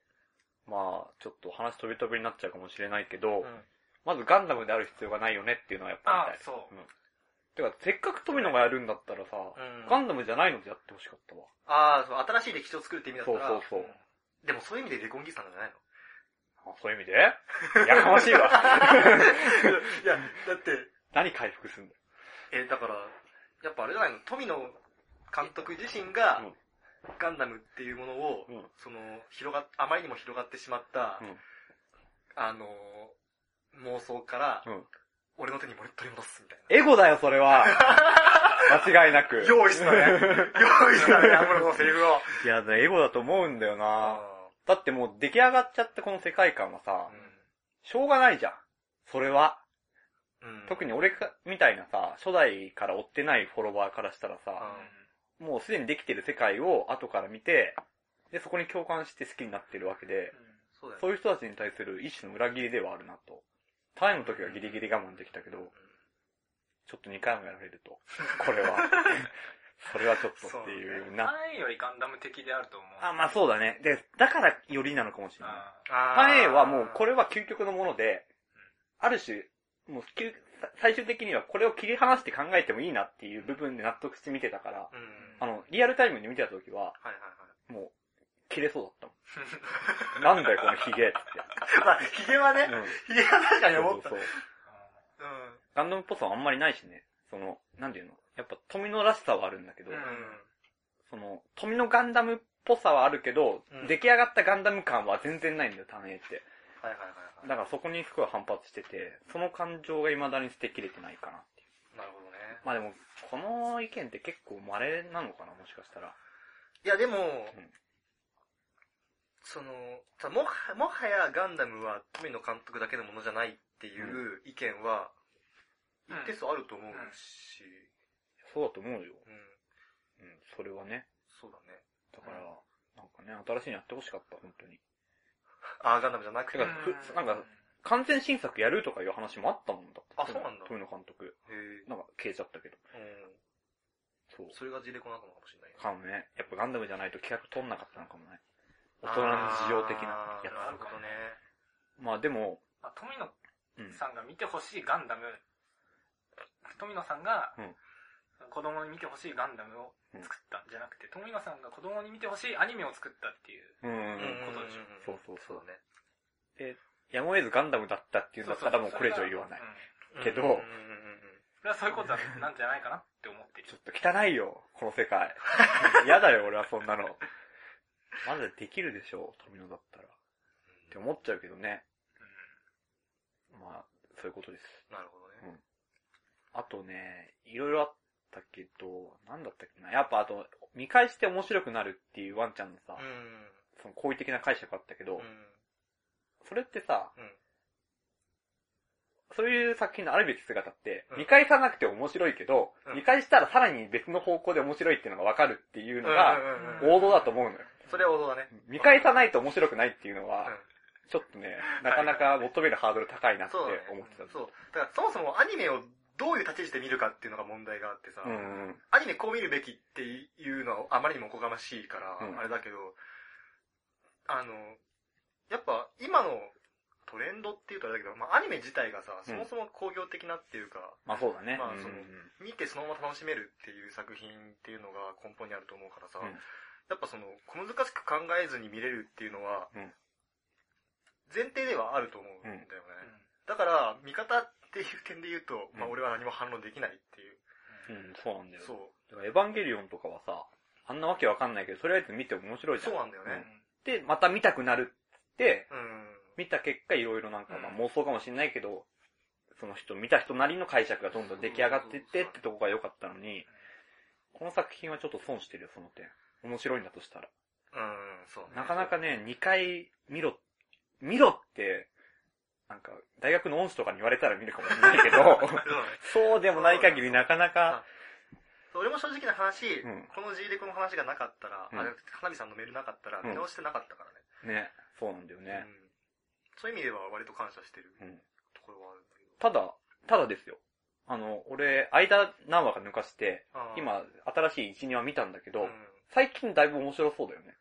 まあ、ちょっと話飛び飛びになっちゃうかもしれないけど、うんまずガンダムである必要がないよねっていうのはやっぱありたい。そう。うん。てか、せっかく富野がやるんだったらさ、うん。ガンダムじゃないのでやってほしかったわ。ああ、そう、新しい歴史を作るって意味だったそうら、そうそう。でもそういう意味でレコンギスタなんじゃないの？あそういう意味で？やかましいわ。いや、だって、何回復すんだよ。え、だから、やっぱあれじゃないの？富野監督自身が、うん。ガンダムっていうものを、うん。その、広がっ、あまりにも広がってしまった、うん。あの、妄想から、うん俺の手に取り戻すみたいエゴだよ、それは。<laughs> 間違いなく。な。用意したね。用意したね、アムロのセリフを。いや、エゴだと思うんだよな。あだってもう出来上がっちゃったこの世界観はさ、しょうがないじゃん。それは。ーうん。特に俺かみたいなさ、初代から追ってないフォロワーからしたらさ、もうすでにできてる世界を後から見て、で、そこに共感して好きになってるわけで、そうだよねそういう人たちに対する一種の裏切りではあるなと。タイの時はギリギリ我慢できたけど、ちょっと2回もやられると。これは。<laughs> それはちょっとっていうな。前よりガンダム的であると思う。あ、まあそうだね。で、だからよりなのかもしれない。ああーパン A はもうこれは究極のもので、ある種、もう究最終的にはこれを切り離して考えてもいいなっていう部分で納得して見てたから、うん。あの、リアルタイムに見てた時は、はいはいはい。もう、切れそうだったもん。<laughs> なんだよこのヒゲって。<laughs> まあ、ヒゲはね、うん。ヒゲは確かに思った。そうそうそう。うん。ガンダムっぽさはあんまりないしね。その、なんていうの？やっぱ富野らしさはあるんだけど、うんその、富野ガンダムっぽさはあるけど、うん出来上がったガンダム感は全然ないんだよ、単影って。はいはいはいはい。だからそこにすごい反発してて、その感情が未だに捨てきれてないかなっていう。なるほどね。まあでも、この意見って結構稀なのかな、もしかしたら。いやでも、んその、たもは、もはやガンダムは富野監督だけのものじゃないっていう意見は、一定数あると思うし、そうだと思うよ。うん、うん、それはね。そうだね。だから、なんかね、新しいのやってほしかった、本当に。<laughs> あー、ガンダムじゃなくて。かふなんか完全新作やるとかいう話もあったもんだって。あそうなんだ富野監督。え。なんか消えちゃったけど。うん。そう。それがジレコなのかもしれないね。かもね。やっぱガンダムじゃないと企画取んなかったのかもね。大人の事情的なやあーなるほどね。つ。まあでも、まあ、富野うん。さんが見てほしいガンダム、富野さんがうん子供に見てほしいガンダムを作ったんじゃなくて、富野さんが子供に見てほしいアニメを作ったっていう。うんうんうんうん。ことでしょそうそうそうそうだね。で、やむを得ずガンダムだったっていうんだったらもうこれ以上言わない。うんけどうんうんうんうんそれはそういうことなんじゃないかなって思っている <laughs> ちょ。っと汚いよ、この世界。嫌だよ、俺はそんなの。まだできるでしょ、富野だったら。って思っちゃうけどね。まあ、そういうことです。なるほどね。あとね、いろいろあったけど、なんだったっけな。やっぱあと、見返して面白くなるっていうワンちゃんのさ、うん。その好意的な解釈あったけど、うん。それってさ、うんそういう作品のあるべき姿って、うん見返さなくて面白いけど、うん見返したらさらに別の方向で面白いっていうのがわかるっていうのが、うんうんうん王道だと思うのよ。それは王道だね。見返さないと面白くないっていうのは、うんちょっとね、なかなか求めるハードル高いなって。思ってた。そう。だからそもそもアニメをどういう立ち位置で見るかっていうのが問題があってさ、うんうん。アニメこう見るべきっていうのはあまりにもおこがましいから、うんあれだけど、あの、やっぱ今のトレンドっていうとあれだけど、まあアニメ自体がさ、そもそも工業的なっていうか、まあそうだね。まあそのうんうん見てそのまま楽しめるっていう作品っていうのが根本にあると思うからさ、うんやっぱその、小難しく考えずに見れるっていうのはうん、前提ではあると思うんだよね。うんだから、見方っていう点で言うと、まあうん俺は何も反論できないっていう。うん、そうなんだよ。そう。だからエヴァンゲリオンとかはさ、あんなわけわかんないけど、とりあえず見て面白いじゃん。そうなんだよね。で、また見たくなるって、うん。見た結果いろいろなんか、まあうん妄想かもしれないけど、その人、見た人なりの解釈がどんどん出来上がってってってとこが良かったのに、この作品はちょっと損してるよ、その点。面白いんだとしたら。うん、そうね。なかなかね、2回見ろ、見ろって、なんか、大学の恩師とかに言われたら見るかもしれないけど、<laughs> そうでもない限りなかなか、俺も正直な話、うんこの G レコの話がなかったら、うんあれ、花火さんのメールなかったら、うん見直してなかったからね。ね、そうなんだよね。うんそういう意味では割と感謝してるうんところはあるんだけど。ただ、ただですよ。あの、俺、間何話か抜かして、今、新しい1、2話見たんだけど、うん最近だいぶ面白そうだよね。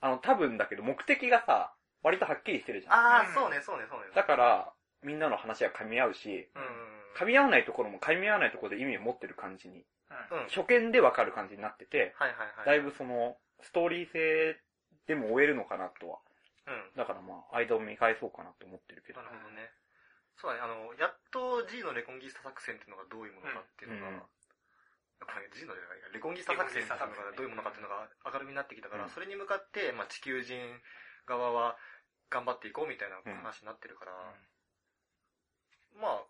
あの、多分だけど、目的がさ、割とはっきりしてるじゃん。ああ、うんそうね、そうね、そうね。だから、みんなの話が噛み合うし、うん。噛み合わないところも噛み合わないところで意味を持ってる感じに、うん。はい初見でわかる感じになってて、はいはい。だいぶその、ストーリー性でも終えるのかなとは。うん。だからまあ、間を見返そうかなと思ってるけどな。るほどね。そうだね、あの、やっと G のレコンギスタ作戦っていうのがどういうものかっていうのが、うんやっぱね、G のじゃないかレコンギスタ作戦っていうのがどういうものかっていうのが明るみになってきたから、うんそれに向かって、まあ、地球人側は頑張っていこうみたいな話になってるから、まあ、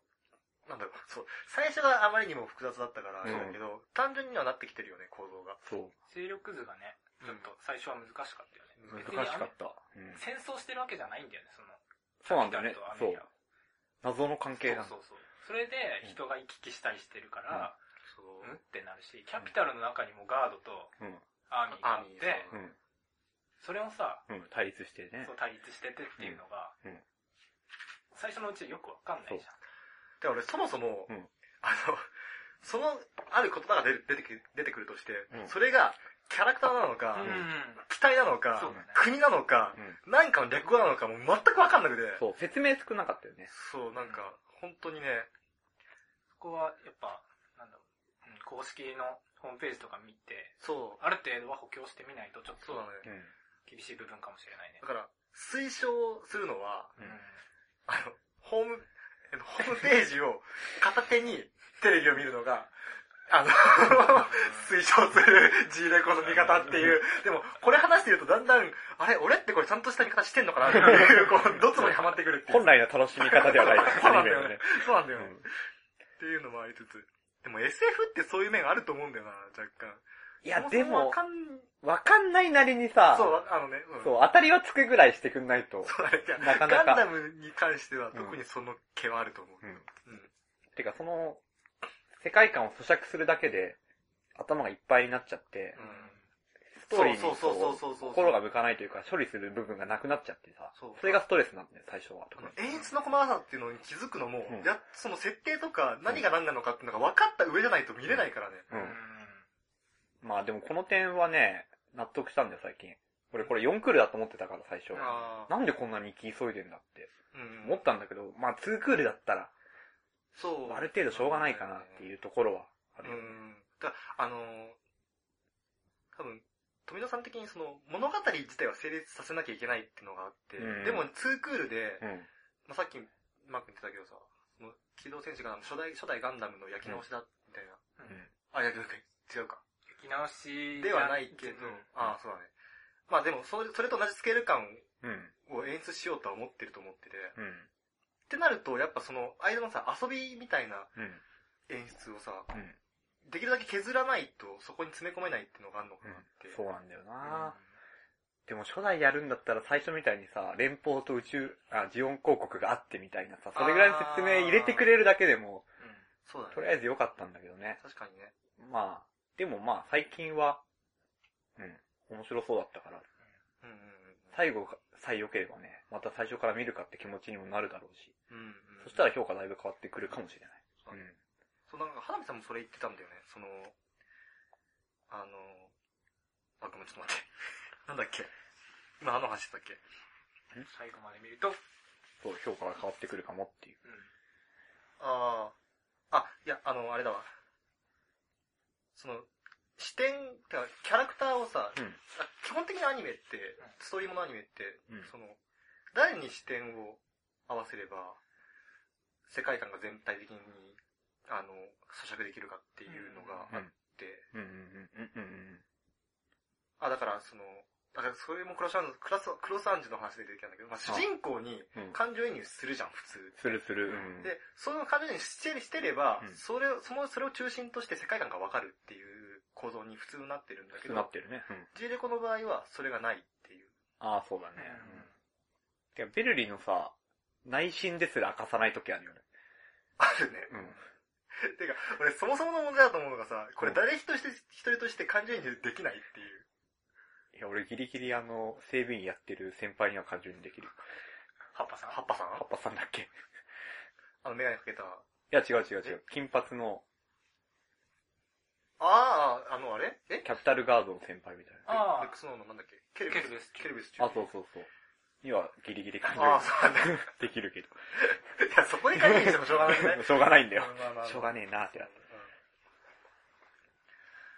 なんだろう、そう、最初があまりにも複雑だったから、だけど、単純にはなってきてるよね、構造が。そう。勢力図がね、ちょっと最初は難しかったよね。難しかった。うん。戦争してるわけじゃないんだよね、その。そうなんだよねそう。謎の関係なの。そうそうそう。それで人が行き来したりしてるから、そううん、ってなるし、キャピタルの中にもガードとうん。アーミーがあってそれをさ、うん。対立してねそう。対立しててっていうのが、最初のうちよくわかんないじゃん。で、俺そもそも、うんあの、その、ある言葉が出てくる出てくるとして、うんそれが、キャラクターなのか、うん。機体なのか国なのか、うん。何かの略語なのかもう全くわかんなくて。そう、説明少なかったよね。そう、なんか、本当にね、そこはやっぱ、公式のホームページとか見て、そう、ある程度は補強してみないとちょっとそうだね。うん。厳しい部分かもしれないねだ。から、推奨するのは、うんあの、ホーム、えっとホームページを <laughs> 片手にテレビを見るのが、あの、推奨する G レコの見方っていう。でも、これ話してるとだんだん、あれ、俺ってこれちゃんとした見方してんのかなっていう、<laughs> こう、ドツボにはまってくるっていう。本来の楽しみ方ではない、<laughs> そうアなんだよね。そうなんだよ。うんっていうのもありつつ。でも SF ってそういう面あると思うんだよな、若干。いや、そでもそわ、かん、わかんないなりにさ、そう、あのね、うんそう、当たりはつくぐらいしてくんないと。そうなかなかガンダムに関しては特にその毛はあると思う。うん。うん。てか、その、世界観を咀嚼するだけで、頭がいっぱいになっちゃって、ストーリーにそうそうそうこそうそうう心が向かないというか、処理する部分がなくなっちゃってさそう、それがストレスなんだよ、最初は。演出の細かさっていうのに気づくのも、うんやその設定とか何が何なのかっていうのが分かった上じゃないと見れないからね。う。うんん。まあでもこの点はね、納得したんだよ、最近。俺これ4クールだと思ってたから、最初。なんでこんなに行き急いでんだってうん思ったんだけど、まあ2クールだったら、そう。ある程度しょうがないかなっていうところはあるよ。うん。だあのー多分、富野さん的にその物語自体は成立させなきゃいけないっていうのがあって、うんでも2クールで、うん。まあ、さっきマーク言ってたけどさ、その機動戦士ガンダム、初代、初代ガンダムの焼き直しだ、みたいな。あ、いや、違うか。焼き直しではないけど、ああ、そうだね。まあでも、それ、それと同じスケール感うん。を演出しようとは思ってると思ってて、うん。ってなると、やっぱその、間のさ、遊びみたいなうん。演出をさ、うん。できるだけ削らないと、そこに詰め込めないっていうのがあるのかなって。そうなんだようんなでも初代やるんだったら最初みたいにさ、連邦と宇宙、あ、ジオン広告があってみたいなさ、それぐらいの説明入れてくれるだけでも、そうだね。とりあえず良かったんだけどね。確かにね。まあ、でもまあ最近は、うん、面白そうだったから、うんうん最後がさえ良ければね、また最初から見るかって気持ちにもなるだろうし、うん。うんうん。そしたら評価だいぶ変わってくるかもしれない。うん。そう、なんか、花見さんもそれ言ってたんだよね。その、あの、あ、ごめん、ちょっと待って。<laughs> なんだっけ？今何の話だっけ？最後まで見ると、そう、評価が変わってくるかもっていう。ああ、あ、いや、あの、あれだわ。その、視点、てかキャラクターをさ、うん。あ基本的にアニメって、ストーリーものアニメって、うんその、誰に視点を合わせれば、世界観が全体的に、あの、咀嚼できるかっていうのがあって、あ、だからその、だからそれもクロスアンジュ、クロスクロスアンジュの話で出てきたんだけど、まあ、主人公に。感情移入するじゃん、普通。するする。うん。で、その感情移入してしてれば、うんそれを、その、それを中心として世界観がわかるっていう構造に普通になってるんだけど、なってるね。うん。G レコの場合はそれがないっていう。ああ、そうだね。うん。てか、ベルリのさ、内心ですら明かさない時あるよね。あるね。うん。てか、俺そもそもの問題だと思うのがさ、これ誰一人として、一人として感情移入できないっていう。いや、俺ギリギリあの、整備員やってる先輩には感情にできる。ハッパさん？葉っぱさん？葉っぱさんだっけ？いあの、メガネかけた。や、違う違う違う。金髪の。ああ、あの、あれ？え？キャピタルガードの先輩みたいな。ああレックスノーのなんだっけ？ケルケルベス。ケルベス中あ、そうそうそう。にはギリギリ感情ああ、そうなんだ。い <laughs> にできるけど。や、そこに感情移入してもしょうがないね。<laughs> しょうがないんだよ。しょうがねえなってなって。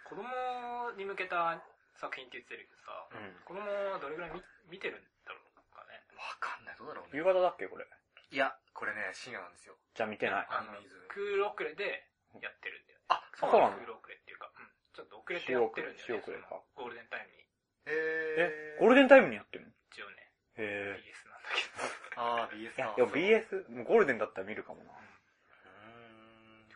子供に向けた作品って言ってるけどさ、うん。子供はどれぐらい見見てるんだろうかね。わかんない、どうだろうね。夕方だっけこれ？いや、これね、深夜なんですよ。じゃあ見てない。ああのクール遅れでやってるんだよね。あ、そうなのクール遅れっていうか、うん、ちょっと遅れてやってるんだよね。週遅れかゴールデンタイムに。ええ、ー。ゴールデンタイムにやってるの？へ BS なんだけど。ああ、BS え。いやか、でも BS、もうゴールデンだったら見るかもな。う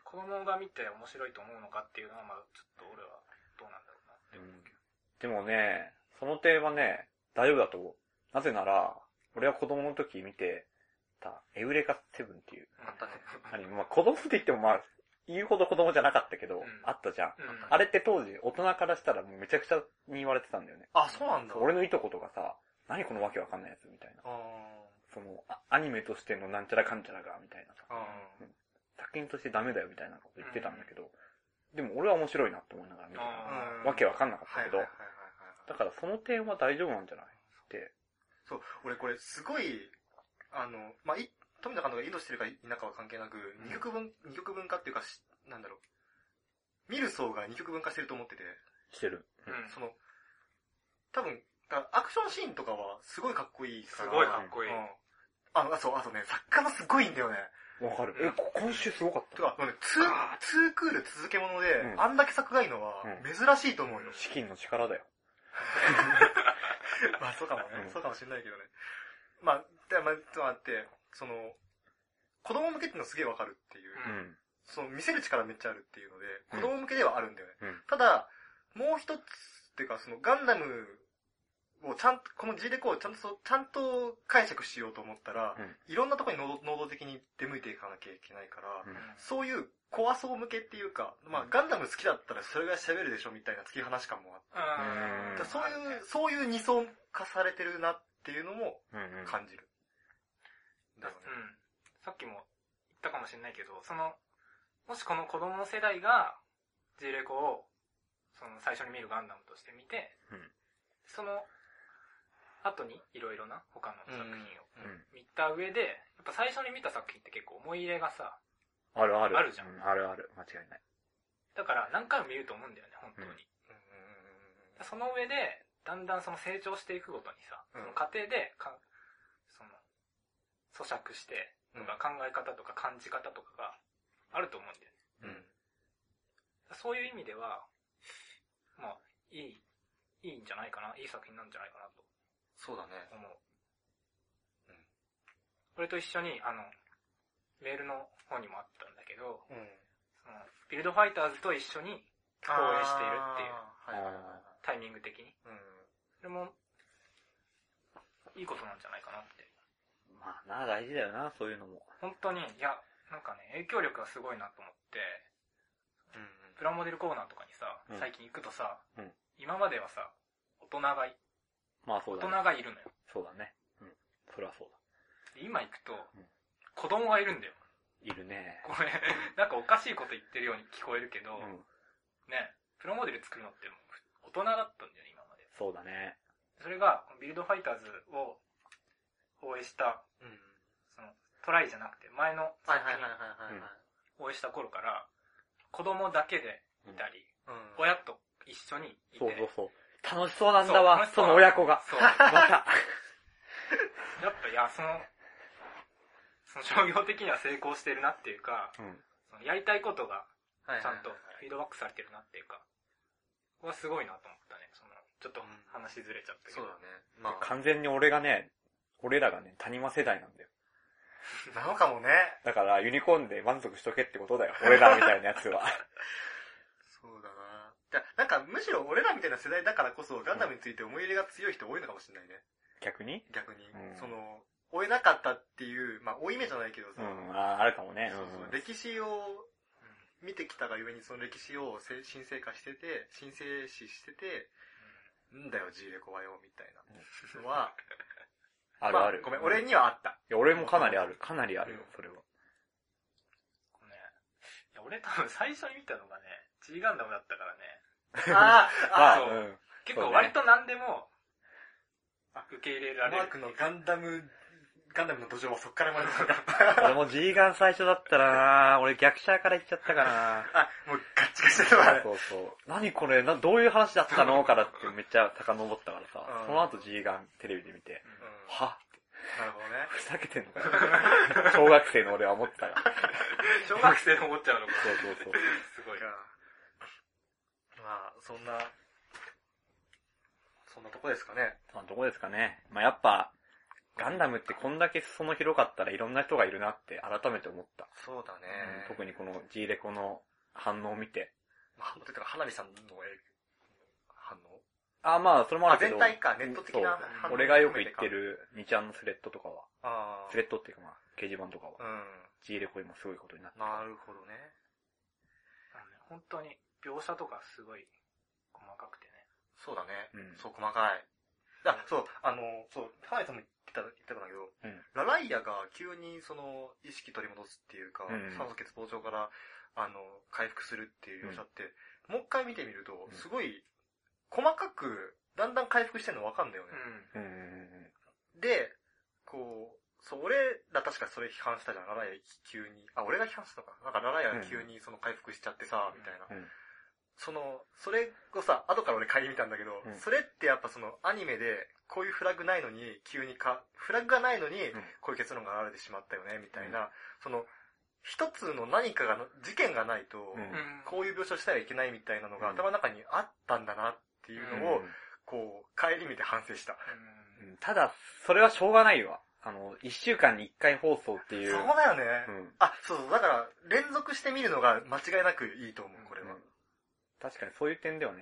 子供が見て面白いと思うのかっていうのは、まあちょっと俺はどうなんだろうなって思うけど。でもね、その点はね、大丈夫だと思う。なぜなら、俺は子供の時見てた、エウレカセブンっていう。あったね。アニメまあ子供って言ってもまあ、言うほど子供じゃなかったけど、うんあったじゃん。うんあれって当時、大人からしたらもうめちゃくちゃに言われてたんだよね。あ、そうなんだ。俺のいとことかさ、何このわけわかんないやつみたいな。あその、あアニメとしてのなんちゃらかんちゃらが、みたいなさ。作品としてダメだよみたいなこと言ってたんだけど、でも俺は面白いなって思いながら見て。わけわかんなかったけど。だからその点は大丈夫なんじゃないって。そう、俺これすごい、あの、まあ、い、富野監督が意図してるか否かは関係なく、二極分、二極分化っていうかし、なんだろう。見る層が二極分化してると思ってて、してる。うんその、多分、だアクションシーンとかはすごいかっこいいからすごいかっこいい。うん。あの、あそう、あとね、作画もすごいんだよね。わかる。え、こ今週すごかった？て。か、もうね、ツー、ツークール続けもので、うんあんだけ作画いいのはうん珍しいと思うよ。資金の力だよ。<laughs> まあそうかもね、うんそうかもしれないけどね。まあ、でまあ、ちょっと待って、その、子供向けっていうのすげえわかるっていう、ううんん。その見せる力めっちゃあるっていうので、うん子供向けではあるんだよね。うんただ、もう一つっていうか、そのガンダムをちゃんと、この G レコをちゃんとそう、ちゃんと解釈しようと思ったら、うんいろんなところに能動能動的に出向いていかなきゃいけないから、うんそういう怖そう向けっていうか、まあガンダム好きだったらそれが喋るでしょみたいな突き放し感もあって、うそういう、そういう二層化されてるなっていうのも。感じる。だよね。うん。さっきも言ったかもしれないけど、その、もしこの子供の世代が G レコを、その最初に見るガンダムとして見て、うんその後にいろいろな他の作品をうん見た上で、やっぱ最初に見た作品って結構思い入れがさ、あるある。あるじゃんうあるある。間違いない。だから何回も見ると思うんだよね、本当に。うんその上で、だんだんその成長していくごとにさ、うんその過程でか、その、咀嚼して、うんとか考え方とか感じ方とかがあると思うんだよね。うん。そういう意味では、まあ、いい、いいんじゃないかな、いい作品なんじゃないかなとそうだね。思う。うんこれと一緒に、あの、メールの方にもあったんだけど、うん。そのビルドファイターズと一緒に放映しているっていうはいはいはいはい。タイミング的に。うん。それも、いいことなんじゃないかなって。まあな、大事だよな、そういうのも。本当に、いや、なんかね、影響力がすごいなと思って、うんプラモデルコーナーとかにさうん、最近行くとさ、うん今まではさ、大人がまあそうだね。がいるのよ。そうだね。うん。それはそうだ。で今行くとん、子供がいるんだよ。いるね。これ、<laughs> なんかおかしいこと言ってるように聞こえるけど、うん。ね、プラモデル作るのってもう大人だったんだよね、今まで。そうだね。それが、ビルドファイターズを放映した、うん。その、トライじゃなくて、前のはい作品はいはいはいはいはい。放映した頃から、子供だけでいたり、うん。親と一緒にいて、そうそうそう。楽しそうなんだわ、その親子が。そう。また。<laughs> やっぱ、いや、その、その商業的には成功してるなっていうか、うん。そのやりたいことがはいちゃんとフィードバックされてるなっていうか、ここはすごいなと思ったね。その、ちょっと話ずれちゃったけど。そうだね。まあ、完全に俺がね、俺らがね、谷間世代なんだよ。<laughs> なのかもね。だから、ユニコーンで満足しとけってことだよ。俺らみたいなやつは。<laughs> ゃあなんかむしろ俺らみたいな世代だからこそガンダムについて思い入れが強い人多いのかもしれないね。逆に？逆に。うんその、追えなかったっていう、まあ追い目じゃないけどさ、うん、ああるかもね。そうそう歴史を見てきたがゆえにその歴史をせ神聖化してて、神聖視してて、んだよ、G レコはよ、みたいなのは、あ <laughs> るある。まごめん、俺にはあった。いや、俺もかなりある。かなりあるようん、それは。これね、いや、俺多分最初に見たのがね、G ガンダムだったからね、ああ、そううん。結構割と何でもあ、受け入れられる。マークのガンダム、ガンダムの土壌はそっから生まれたのか。俺も G ガン最初だったらな俺逆シャーから行っちゃったかなあ、もうガッチガチだわ。そうそう。何これ？な、どういう話だったの？からってめっちゃ遡ったからさ、うんその後 G ガンテレビで見て、うんは？なるほどね。ふざけてんのかよ。小学生の俺は思ってたから。<laughs> 小学生の思っちゃうのか。そうそうそう。<laughs> すごい。まあ、そんな、そんなとこですかね。そのとこですかね。まあやっぱ、ガンダムってこんだけ裾野広かったらいろんな人がいるなって改めて思った。そうだね。特にこの G レコの反応を見て。まあ、というか、花火さんのえ反応？あ、まあそれもああ、るけど。全体か、ネット的なそう反応俺がよく言ってる2ちゃんのスレッドとかは、ああ。スレッドっていうかまあ掲示板とかは、うん。G レコ今すごいことになってる。なるほどね。あのね本当に描写とかすごい細かくてね。そうだね。うんそう、細かい。あ、そう、あの、そう、花火さんも言ってた、言ってたんだけど、うんラライアが急にその、意識取り戻すっていうか、うん酸素欠乏症から、あの、回復するっていう描写って、もう一回見てみると、すごい、細かく、だんだん回復してるの分かんだよね。うん。うんうんで、こう、そう、俺ら確かそれ批判したじゃん、ラライア急に。あ、俺が批判したのか。なんかラライアが急にその回復しちゃってさ、みたいな。うんその、それをさ、後から俺帰り見たんだけど、うんそれってやっぱそのアニメで、こういうフラグないのに、急にか、フラグがないのにうん、こういう結論が現れてしまったよね、みたいな、その、一つの何かがの、事件がないと、こういう描写したらいけないみたいなのがうん頭の中にあったんだなっていうのを、こう、帰り見て反省した。うんうんただ、それはしょうがないわ。あの、一週間に一回放送っていう。そうだよね。うん。あ、そうそう、だから、連続して見るのが間違いなくいいと思う、これは。うん確かにそういう点ではね。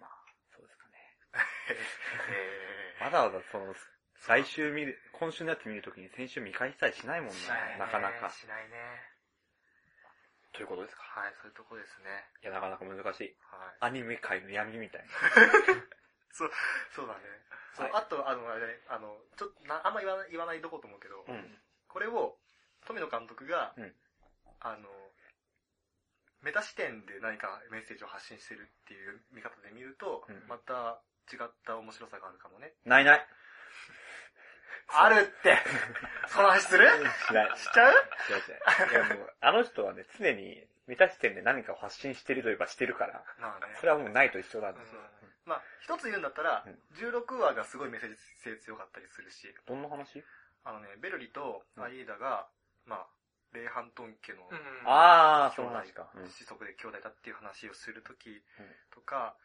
まあ、そうですかね。えわざわざその、来週見る、今週のやつ見るときに先週見返したりしないもんねしなかなか。しないね。ということですか。はい、そういうとこですね。いや、なかなか難しい。はい。アニメ界の闇みたいな。<laughs> そうだね。そう、はいあと、あの、あれね、あの、ちょっとな、あんま言わない、言わないどこと思うけど、うん。これを、富野監督が、うんあの、メタ視点で何かメッセージを発信してるっていう見方で見ると、うんまた違った面白さがあるかもね。ないない。<laughs> あるって <laughs> その話する？しない。しちゃう？違う違う。いやもう、あの人はね、常に、メタ視点で何かを発信してるといえばしてるから、まあねそ。れはもうないと一緒なんですよ。まあ、一つ言うんだったら、うん16話がすごいメッセージ性強かったりするし、どんな話？あのね、ベルリとアイーダが、まあ、レイハントン家のうんあー、そ兄弟の話か。うん。子息で兄弟だっていう話をするときうん。とか、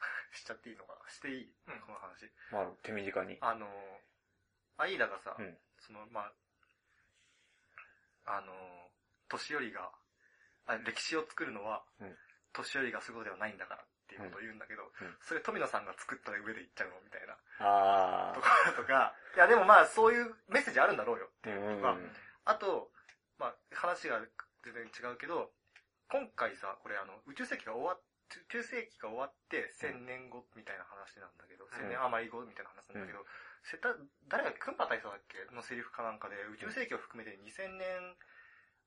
<laughs> しちゃっていいのかな？していい、うん。この話。まあ、手短に。あの、アイーダがさ、うん。その、まあ、あの、年寄りが、あ歴史を作るのは、うん。年寄りがすることではないんだからっていうことを言うんだけど、うん。それ富野さんが作った上で言っちゃうのみたいな。あところとか、いやでもまあそういうメッセージあるんだろうよってー。いううんうんとか、あと、まあ話が全然違うけど、今回さ、これあの、宇宙世紀が終わっ、宇宙世紀が終わって1000年後みたいな話なんだけど、1000年余り後みたいな話なんだけど、せた、誰がクンパ大佐だっけ？のセリフかなんかで、宇宙世紀を含めて2000年、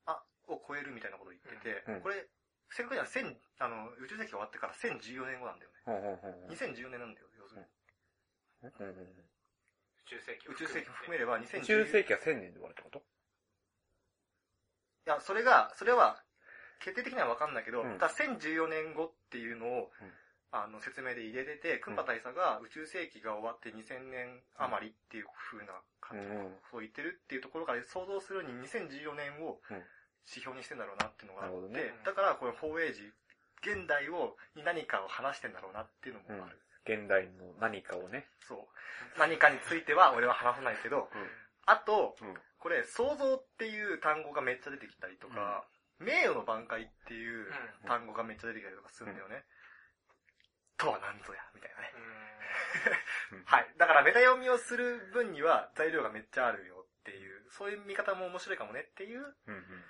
あ、を超えるみたいなことを言ってて、うん。これ、正確には1000、あの、宇宙世紀が終わってから1014年後なんだよね。ほうほうほうほう。2014年なんだよ、要するに。うん。うんうん宇宙世紀を宇宙世紀を含めれば宇2014宙世紀は1000年で終わるってこと？いや、それが、それは、決定的には分かんないけど、うん。ただ1014年後っていうのを、うん。あの、説明で入れてて、クンパ大佐が宇宙世紀が終わって2000年余りっていう風な感じのうん。そう言ってるっていうところから想像するに2014年をうん。指標にしてんだろうなっていうのがあって、なるほどね。だからこれ、フォーエイジ、現代を、に何かを話してんだろうなっていうのもある。現代の何かをね。そう。何かについては俺は話さないけど、あと、うん。これ、想像っていう単語がめっちゃ出てきたりとか、名誉の挽回っていううん単語がめっちゃ出てきたりとかするんだよね。とは何ぞや、みたいなね。うん <laughs> はい。だからメタ読みをする分には材料がめっちゃあるよっていう、そういう見方も面白いかもねっていううんうん。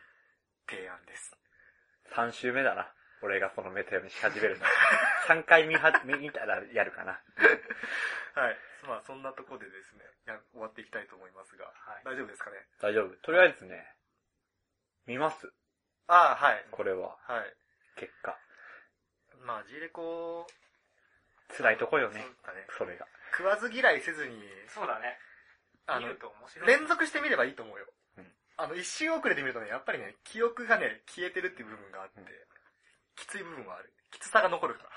提案です。3週目だな。俺がそのメタ読みし始めるの。<laughs> 3回見は、見たらやるかな。はい。まあそんなところでですね、や終わっていきたいと思いますが、はい大丈夫ですかね？大丈夫。とりあえずね、見ます。ああ、はい。これは、はい。結果。まあ G レコ、辛いとこよねそう。だね。それが。食わず嫌いせずに、そうだね。あの見る、と面白い。連続して見ればいいと思うよ。うんあの、一周遅れて見るとね、やっぱりね、記憶がね、消えてるっていう部分があって、うんきつい部分はある。きつさが残るから。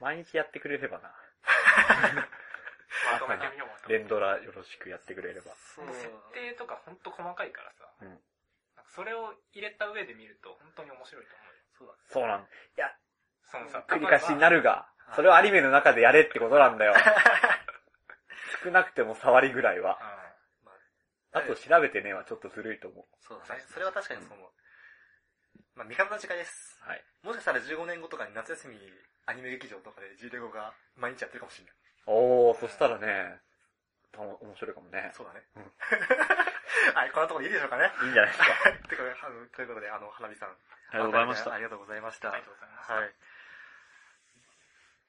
毎日やってくれればな。<laughs> まとめてみようかと。連ドラよろしくやってくれれば。設定とかほんと細かいからさ、うんそれを入れた上で見ると本当に面白いと思うよ。そうだ。そうなん。いや、そのさ、繰り返しになる。るが、それをアニメの中でやれってことなんだよ。<laughs> 少なくても触りぐらいは。あと調べてねはちょっとずるいと思う。そうだね。それは確かにそう思う。まあ、見方の違いです。はい。もしかしたら15年後とかに夏休みアニメ劇場とかで G レゴが毎日やってるかもしれない。おー、そしたらね、た面白いかもね。そうだね。うん <laughs> はい、こんなところでいいでしょうかね。<laughs> いいんじゃないですか。はいということであのということで、あの、花火さん。ありがとうございましたありがとうございました。ありがとうございましたはい。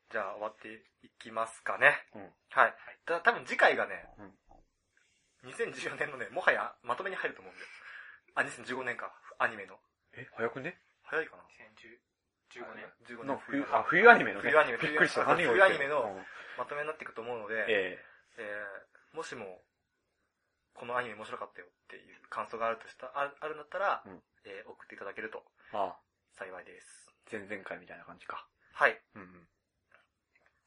じゃあ、終わっていきますかね。うんはい。た多分次回がね、うん2014年のね、もはやまとめに入ると思うんだよ。あ、2015年か、アニメの。え、早くね？早いかな？2015年？15の年冬あ、冬アニメのね。冬アニメびっくりした。冬アニメのうんまとめになっていくと思うので、ええーもしも、このアニメ面白かったよっていう感想があるとした、ああるんだったら、うんえー送っていただけると幸いです。前々回みたいな感じか。はい。うんうん。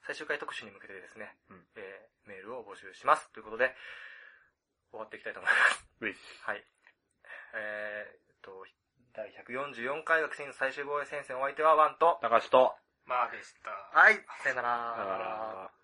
最終回特集に向けてですね、うんえー、メールを募集します。ということで、終わっていきたいと思います。はい。えー、っと、第144回学生最終防衛戦線お相手はワンと、高橋と、まあでした。はい、さよなら。だから、